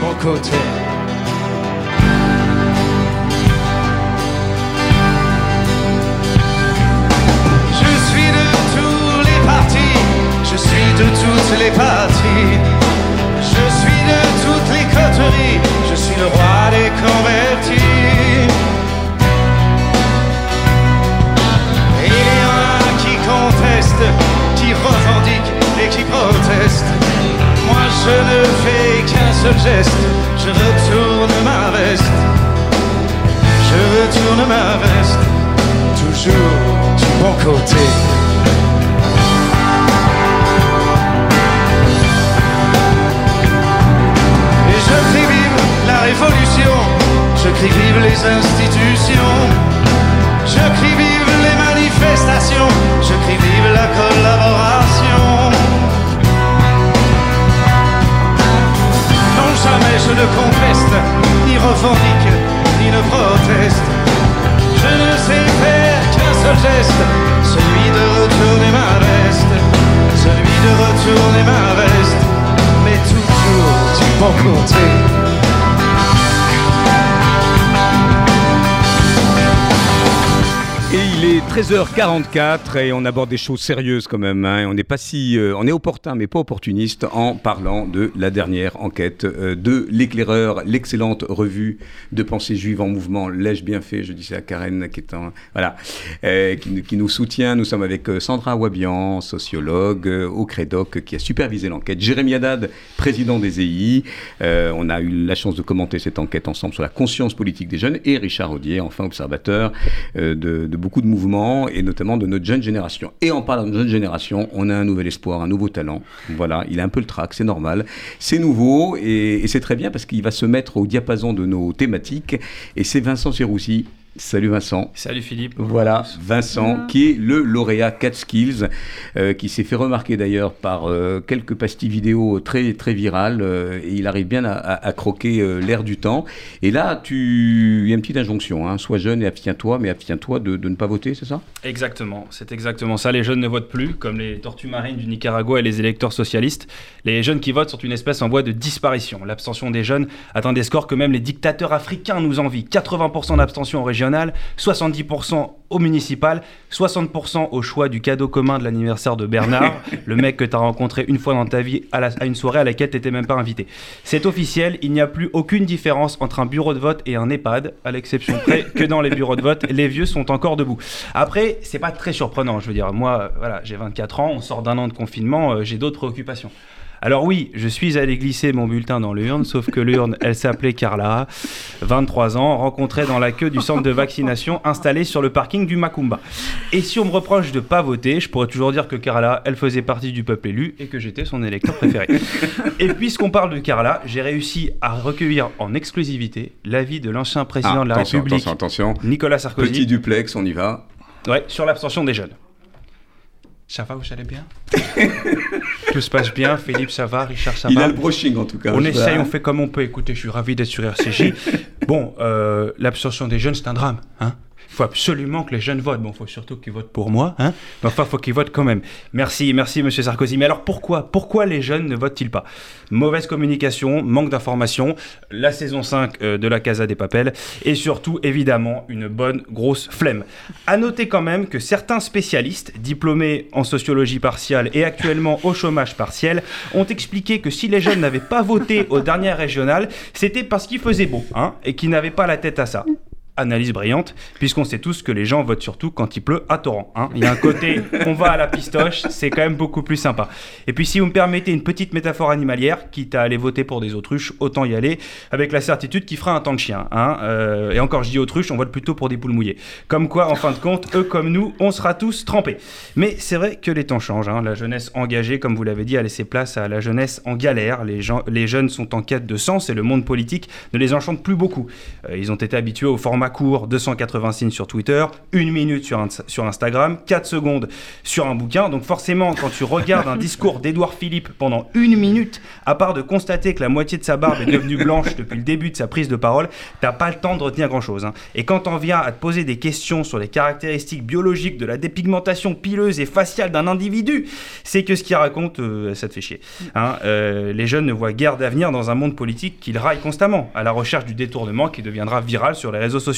bon côté. Je suis de tous les partis, je suis de toutes les parties. Je suis de toutes les coteries, je suis le roi des convertis. Il y en a qui contestent, qui revendiquent et qui protestent. Moi je ne fais qu'un seul geste, je retourne ma veste. Je retourne ma veste, toujours du bon côté.
13h44 et on aborde des choses sérieuses quand même. hein. On n'est pas si, euh, on est opportun mais pas opportuniste en parlant de la dernière enquête euh, de l'éclaireur, l'excellente revue de pensée juive en mouvement. L'ai-je bien fait? Je dis ça à Karen qui est en, voilà, euh, qui, nous- qui nous soutient. Nous sommes avec Sandra Wabian, sociologue au Crédoc, qui a supervisé l'enquête. Jérémy Haddad, président des EI. On a eu la chance de commenter cette enquête ensemble sur la conscience politique des jeunes et Richard Audier, enfin observateur de, beaucoup de et notamment de notre jeune génération. Et en parlant de jeune génération, on a un nouvel espoir, un nouveau talent. Voilà, il a un peu le trac, c'est normal. C'est nouveau et, et c'est très bien parce qu'il va se mettre au diapason de nos thématiques. Et c'est Vincent Siroussi Salut Vincent.
Salut Philippe.
Voilà, Vincent, qui est le lauréat 4 Skills, euh, qui s'est fait remarquer d'ailleurs par euh, quelques pastilles vidéo très, très virales, euh, et il arrive bien à, croquer l'air du temps. Et là, tu... il y a une petite injonction, hein. sois jeune et abstiens-toi, mais abstiens-toi de, de, ne pas voter, c'est ça?
Exactement, c'est exactement ça. Les jeunes ne votent plus, comme les tortues marines du Nicaragua et les électeurs socialistes. Les jeunes qui votent sont une espèce en voie de disparition. L'abstention des jeunes atteint des scores que même les dictateurs africains nous envient. 80% d'abstention en région 70% au municipal, 60% au choix du cadeau commun de l'anniversaire de Bernard, <laughs> le mec que tu as rencontré une fois dans ta vie à, une soirée à laquelle tu n'étais même pas invité. C'est officiel, il n'y a plus aucune différence entre un bureau de vote et un EHPAD, à l'exception près <laughs> que dans les bureaux de vote, les vieux sont encore debout. Après, c'est pas très surprenant, je veux dire, moi, voilà, j'ai 24 ans, on sort d'un an de confinement, euh, j'ai d'autres préoccupations. Alors oui, je suis allé glisser mon bulletin dans l'urne, sauf que l'urne, elle s'appelait Carla, 23 ans, rencontrée dans la queue du centre de vaccination installé sur le parking du Macumba. Et si on me reproche de pas voter, je pourrais toujours dire que Carla, elle faisait partie du peuple élu et que j'étais son électeur préféré. Et puisqu'on parle de Carla, j'ai réussi à recueillir en exclusivité l'avis de l'ancien président
ah,
de la République,
attention,
Nicolas Sarkozy.
Petit duplex, on y va.
Ouais, sur l'abstention des jeunes. Ça va, vous allez bien? <laughs> Tout se passe bien, Philippe, ça va, Richard, ça
va?
Il
a le brushing en tout cas.
On essaye, on fait comme on peut. Écoutez, je suis ravi d'être sur RCJ. <laughs> bon, euh, l'absorption des jeunes, c'est un drame. Hein? Faut absolument que les jeunes votent. Bon, il faut surtout qu'ils votent pour moi, hein mais enfin, il faut qu'ils votent quand même. Merci, merci, monsieur Sarkozy. Mais alors, pourquoi Pourquoi les jeunes ne votent-ils pas? Mauvaise communication, manque d'information, la saison 5 euh, de la Casa des Papels, et surtout, évidemment, une bonne grosse flemme. À noter quand même que certains spécialistes, diplômés en sociologie partielle et actuellement au chômage partiel, ont expliqué que si les jeunes n'avaient pas voté aux dernières régionales, c'était parce qu'il faisait beau, hein, et qu'ils n'avaient pas la tête à ça analyse brillante, puisqu'on sait tous que les gens votent surtout quand il pleut à torrent. Hein. Il y a un côté, on va à la pistoche, c'est quand même beaucoup plus sympa. Et puis si vous me permettez une petite métaphore animalière, quitte à aller voter pour des autruches, autant y aller, avec la certitude qu'il fera un temps de chien. Hein. Euh, et encore je dis autruche, on vote plutôt pour des poules mouillées. Comme quoi, en fin de compte, eux comme nous, on sera tous trempés. Mais c'est vrai que les temps changent. Hein. La jeunesse engagée, comme vous l'avez dit, a laissé place à la jeunesse en galère. Les, gens, les jeunes sont en quête de sens et le monde politique ne les enchante plus beaucoup. Euh, ils ont été habitués au format court, 280 signes sur Twitter, une minute sur, sur Instagram, 4 secondes sur un bouquin. Donc forcément, quand tu regardes un discours d'Edouard Philippe pendant une minute, à part de constater que la moitié de sa barbe est devenue blanche depuis le début de sa prise de parole, t'as pas le temps de retenir grand-chose. Hein. Et quand on vient à te poser des questions sur les caractéristiques biologiques de la dépigmentation pileuse et faciale d'un individu, c'est que ce qu'il raconte, euh, ça te fait chier. Hein. Euh, les jeunes ne voient guère d'avenir dans un monde politique qu'ils raillent constamment, à la recherche du détournement qui deviendra viral sur les réseaux sociaux.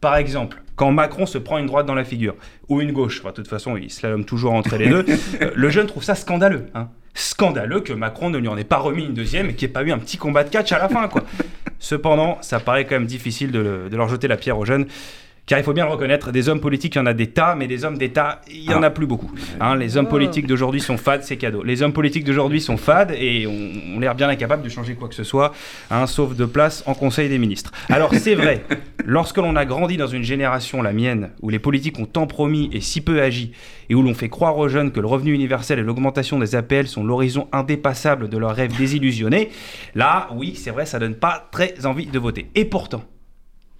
Par exemple, quand Macron se prend une droite dans la figure, ou une gauche, enfin, de toute façon, il slalome toujours entre les deux, <laughs> euh, le jeune trouve ça scandaleux. Hein. Scandaleux que Macron ne lui en ait pas remis une deuxième et qu'il n'y ait pas eu un petit combat de catch à la fin. Quoi. Cependant, ça paraît quand même difficile de, de leur jeter la pierre aux jeunes. Car il faut bien le reconnaître, des hommes politiques, il y en a des tas, mais des hommes d'État, il n'y en a plus beaucoup. Hein, les hommes politiques d'aujourd'hui sont fades, c'est cadeau. Les hommes politiques d'aujourd'hui sont fades et ont, l'air bien incapables de changer quoi que ce soit, hein, sauf de place en Conseil des ministres. Alors c'est vrai, <laughs> lorsque l'on a grandi dans une génération, la mienne, où les politiques ont tant promis et si peu agi, et où l'on fait croire aux jeunes que le revenu universel et l'augmentation des APL sont l'horizon indépassable de leurs rêves désillusionnés, là, oui, c'est vrai, ça donne pas très envie de voter. Et pourtant,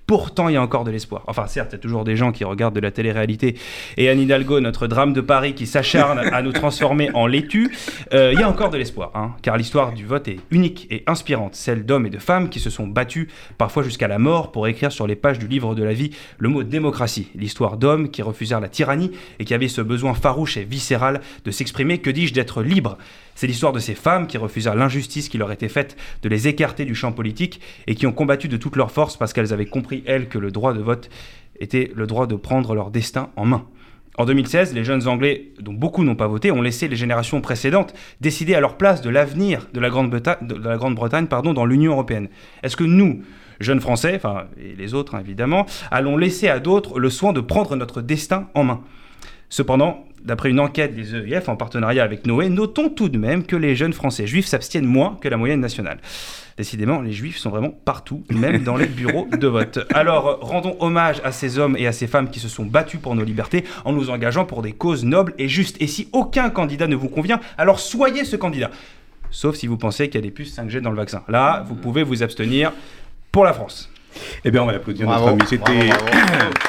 Pourtant, il y a encore de l'espoir. Enfin, certes, il y a toujours des gens qui regardent de la télé-réalité et Anne Hidalgo, notre drame de Paris, qui s'acharne à nous transformer en laitue. Euh, il y a encore de l'espoir, hein, car l'histoire du vote est unique et inspirante. Celle d'hommes et de femmes qui se sont battus, parfois jusqu'à la mort, pour écrire sur les pages du livre de la vie le mot démocratie. L'histoire d'hommes qui refusèrent la tyrannie et qui avaient ce besoin farouche et viscéral de s'exprimer, que dis-je, d'être libres. C'est l'histoire de ces femmes qui refusèrent l'injustice qui leur était faite de les écarter du champ politique et qui ont combattu de toutes leurs forces parce qu'elles avaient compris, elles, que le droit de vote était le droit de prendre leur destin en main. En 2016, les jeunes Anglais, dont beaucoup n'ont pas voté, ont laissé les générations précédentes décider à leur place de l'avenir de la Grande-Bretagne dans l'Union européenne. Est-ce que nous, jeunes Français, enfin, et les autres hein, évidemment, allons laisser à d'autres le soin de prendre notre destin en main? Cependant, d'après une enquête des EIF en partenariat avec Noé, notons tout de même que les jeunes Français juifs s'abstiennent moins que la moyenne nationale. Décidément, les juifs sont vraiment partout, même dans les bureaux de vote. <laughs> Alors, rendons hommage à ces hommes et à ces femmes qui se sont battus pour nos libertés en nous engageant pour des causes nobles et justes. Et si aucun candidat ne vous convient, alors soyez ce candidat. Sauf si vous pensez qu'il y a des puces 5G dans le vaccin. Là, vous pouvez vous abstenir pour la France.
Eh bien, on va applaudir
Bravo,
notre ami. C'était. <clears throat>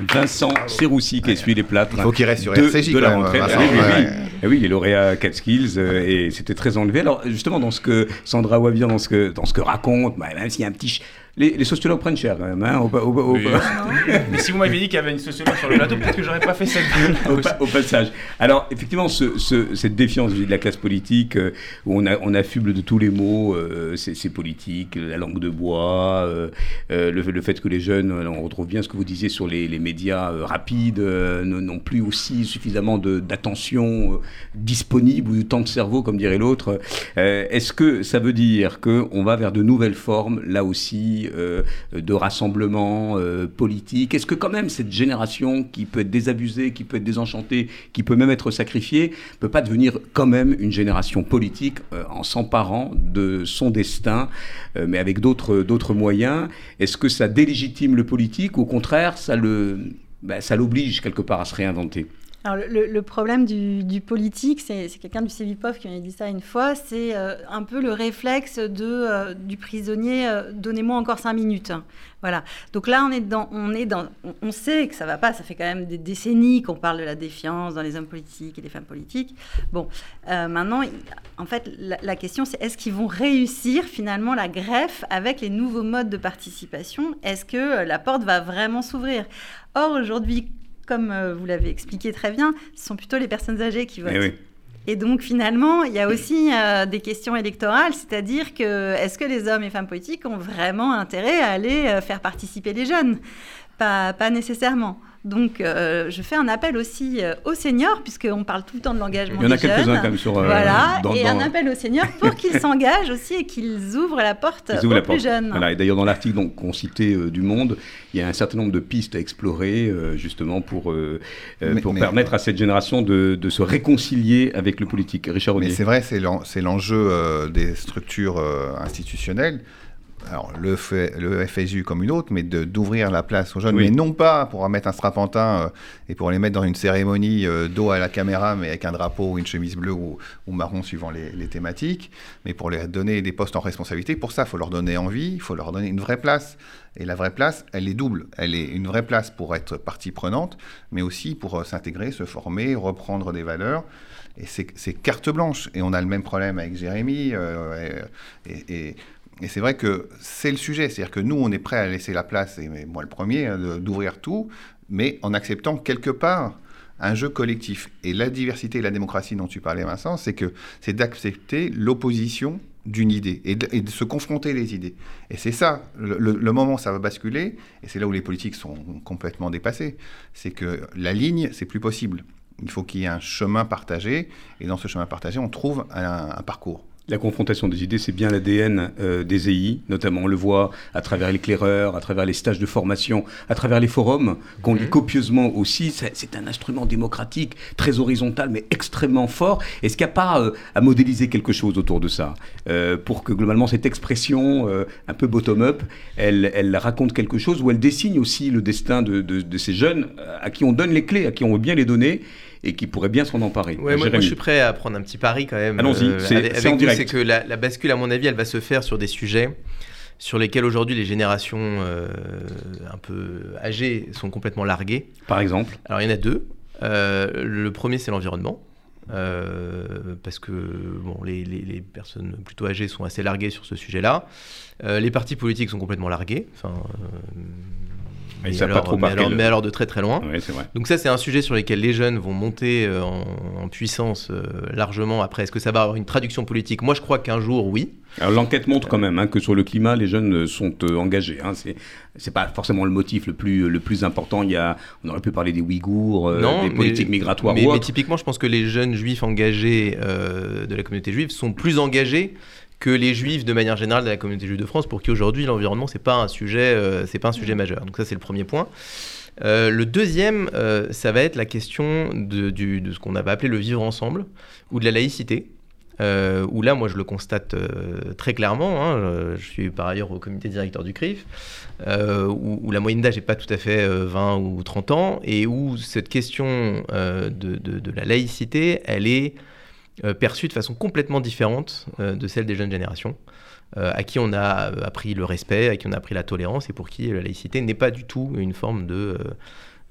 Vincent Serroussi qui essuie les plâtres.
Il faut qu'il reste sur
de,
RCJ
de la
quand même,
rentrée. Oui.
ouais.
Eh oui, il est lauréat Catskills euh, et c'était très enlevé. Alors justement, dans ce que Sandra Wavir, dans ce que, dans ce que raconte, bah, même s'il y a un petit... Les, les sociologues prennent cher quand même. Hein, au, au- au- au- <laughs>
Mais si vous m'aviez dit qu'il y avait une sociologue sur le plateau, peut-être que j'aurais pas fait cette <laughs>
au, pa- au passage. Alors, effectivement, ce- ce- cette défiance vis-à-vis de la classe politique, euh, où on, a, on affuble de tous les mots, euh, c'est politique, la langue de bois, euh, euh, le, le fait que les jeunes, on retrouve bien ce que vous disiez sur les, les médias euh, rapides, euh, n'ont plus aussi suffisamment d'attention euh, disponible ou de temps de cerveau, comme dirait l'autre. Euh, Est-ce que ça veut dire qu'on va vers de nouvelles formes, là aussi, euh, de rassemblement euh, politique? Est-ce que quand même cette génération qui peut être désabusée, qui peut être désenchantée, qui peut même être sacrifiée, peut pas devenir quand même une génération politique en s'emparant de son destin, mais avec d'autres d'autres moyens? Est-ce que ça délégitime le politique? Ou au contraire ça le ben, ça l'oblige quelque part à se réinventer
Alors, le- problème du, politique, c'est quelqu'un du CEVIPOF qui m'a dit ça une fois, c'est euh, un peu le réflexe euh, du prisonnier euh, donnez-moi encore cinq minutes. Voilà. Donc là, on est dans, on est dans, on, sait que ça va pas. Ça fait quand même des décennies qu'on parle de la défiance dans les hommes politiques et les femmes politiques. Bon, maintenant, en fait, la, question c'est est-ce qu'ils vont réussir finalement la greffe avec les nouveaux modes de participation? Est-ce que la porte va vraiment s'ouvrir? Or aujourd'hui, comme euh, vous l'avez expliqué très bien, ce sont plutôt les personnes âgées qui votent.
Eh oui.
Et donc finalement, il y a aussi euh, des questions électorales, c'est-à-dire que est-ce que les hommes et femmes politiques ont vraiment intérêt à aller euh, faire participer les jeunes? Pas, pas nécessairement. Donc euh, je fais un appel aussi euh, aux seniors, puisqu'on parle tout le temps de l'engagement
Il y en a quelques-uns quand même sur. euh,
Voilà,
dans-
et
dans-
un appel aux seniors pour <laughs> qu'ils s'engagent aussi et qu'ils ouvrent la porte
Ils
aux
ouvrent la
plus
porte.
jeunes.
Voilà. Et d'ailleurs, dans l'article donc, qu'on citait euh, du Monde, il y a un certain nombre de pistes à explorer, euh, justement, pour,
Mais-
pour
mais-
permettre à cette génération de, de se réconcilier avec le politique. Richard
Mais
Audier.
c'est vrai, c'est l'en- c'est l'enjeu euh, des structures euh, institutionnelles. Alors, le, FSU comme une autre, mais d'ouvrir la place aux jeunes,
Oui.
mais non pas pour mettre un strapantin euh, et pour les mettre dans une cérémonie euh, dos à la caméra, mais avec un drapeau ou une chemise bleue ou, ou marron suivant les, les thématiques, mais pour leur donner des postes en responsabilité. Pour ça, il faut leur donner envie, il faut leur donner une vraie place. Et la vraie place, elle est double. Elle est une vraie place pour être partie prenante, mais aussi pour euh, s'intégrer, se former, reprendre des valeurs. Et c'est carte blanche. Et on a le même problème avec Jérémy. et et- et c'est vrai que c'est le sujet. C'est-à-dire que nous, on est prêt à laisser la place, et moi le premier, hein, d'ouvrir tout, mais en acceptant quelque part un jeu collectif. Et la diversité et la démocratie dont tu parlais, Vincent, c'est que c'est d'accepter l'opposition d'une idée et de, se confronter les idées. Et c'est ça, le, moment où ça va basculer, et c'est là où les politiques sont complètement dépassés, c'est que la ligne, c'est plus possible. Il faut qu'il y ait un chemin partagé, et dans ce chemin partagé, on trouve un parcours.
La confrontation des idées, c'est bien l'ADN euh, des EI, notamment on le voit à travers l'éclaireur, à travers les stages de formation, à travers les forums, qu'on lit copieusement aussi. C'est c'est un instrument démocratique, très horizontal, mais extrêmement fort. Est-ce qu'il n'y a pas euh, à modéliser quelque chose autour de ça euh, pour que globalement cette expression euh, un peu bottom-up, elle, elle raconte quelque chose ou elle dessine aussi le destin de, de- de ces jeunes euh, à qui on donne les clés, à qui on veut bien les donner et qui pourraient bien s'en emparer
Ouais, moi, moi, je suis prêt à prendre un petit pari quand même.
Allons-y, c'est-
avec,
c'est
que la, la bascule, à mon avis, elle va se faire sur des sujets sur lesquels aujourd'hui les générations euh, un peu âgées sont complètement larguées.
Par exemple
Alors il y en a deux. Euh, le premier, c'est l'environnement. Euh, parce que bon, les, les- les personnes plutôt âgées sont assez larguées sur ce sujet-là. Euh, les partis politiques sont complètement largués. Enfin, euh,
Mais
mais
ça a pas
alors-
trop
mais alors-
le-
mais alors de très très loin.
Ouais, c'est vrai.
Donc ça, c'est un sujet sur lequel les jeunes vont monter euh, en, en puissance euh, largement. Après, est-ce que ça va avoir une traduction politique? Moi, je crois qu'un jour, oui.
Alors l'enquête montre quand même hein, que sur le climat, les jeunes euh, sont euh, engagés. Hein. C'est c'est pas forcément le motif le plus le plus important. Il y a, on aurait pu parler des Ouïghours, euh, des
mais-
politiques migratoires
mais,
ou
mais
autres.
typiquement, je pense que les jeunes juifs engagés de la communauté juive sont plus engagés que les juifs de manière générale de la communauté juive de France, pour qui aujourd'hui l'environnement c'est pas un sujet, euh, c'est pas un sujet majeur. Donc ça c'est le premier point. le deuxième, ça va être la question de, du- de ce qu'on avait appelé le vivre ensemble ou de la laïcité. euh, où là, moi, je le constate euh, très clairement. hein, je, je suis par ailleurs au comité directeur du CRIF, euh, où, où la moyenne d'âge n'est pas tout à fait euh, 20 ou 30 ans, et où cette question euh, de, de- de la laïcité, elle est euh, perçue de façon complètement différente euh, de celle des jeunes générations, euh, à qui on a euh, appris le respect, à qui on a appris la tolérance, et pour qui la laïcité n'est pas du tout une forme de...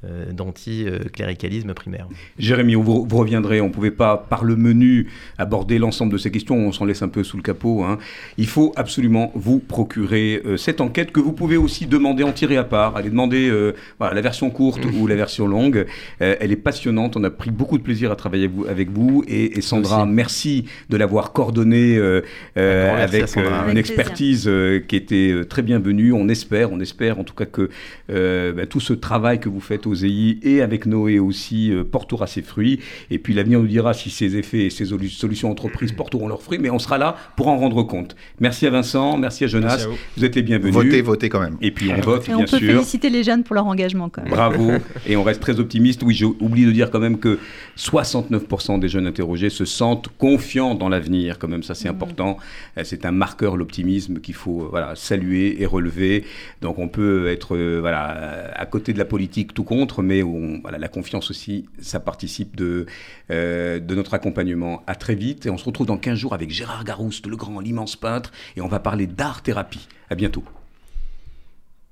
euh, d'anti-cléricalisme primaire.
Jérémy, on vous, vous reviendrez. On ne pouvait pas, par le menu, aborder l'ensemble de ces questions. On s'en laisse un peu sous le capot. hein. Il faut absolument vous procurer euh, cette enquête que vous pouvez aussi demander en tirer à part. Allez demander euh, voilà, la version courte ou la version longue. Euh, elle est passionnante. On a pris beaucoup de plaisir à travailler avec vous. Avec vous. Et, et Sandra,
Aussi.
merci de l'avoir coordonné euh, euh,
Un grand merci à
avec euh, une expertise euh, qui était euh, très bienvenue. On espère, on espère en tout cas que euh, bah, tout ce travail que vous faites aux EI et avec Noé aussi euh, portera ses fruits. Et puis l'avenir nous dira si ces effets et ces solu- solutions entreprises <clears throat> porteront leurs fruits, mais on sera là pour en rendre compte. Merci à Vincent, merci à Jonas.
Merci à vous.
vous. êtes les bienvenus.
Votez, votez quand même.
Et puis on vote,
Et on
bien
peut
sûr.
féliciter les jeunes pour leur engagement quand même.
Bravo. <laughs> Et on reste très optimiste. Oui, j'ai oublié de dire quand même que 69% des jeunes interrogés se sentent confiants dans l'avenir. Quand même, ça c'est important. Euh, C'est un marqueur, l'optimisme, qu'il faut euh, voilà, saluer et relever. Donc on peut être voilà, à côté de la politique tout mais on- la confiance aussi, ça participe de, euh, de notre accompagnement. À très vite. Et on se retrouve dans 15 jours avec Gérard Garouste, le grand, l'immense peintre. Et on va parler d'art-thérapie. À bientôt.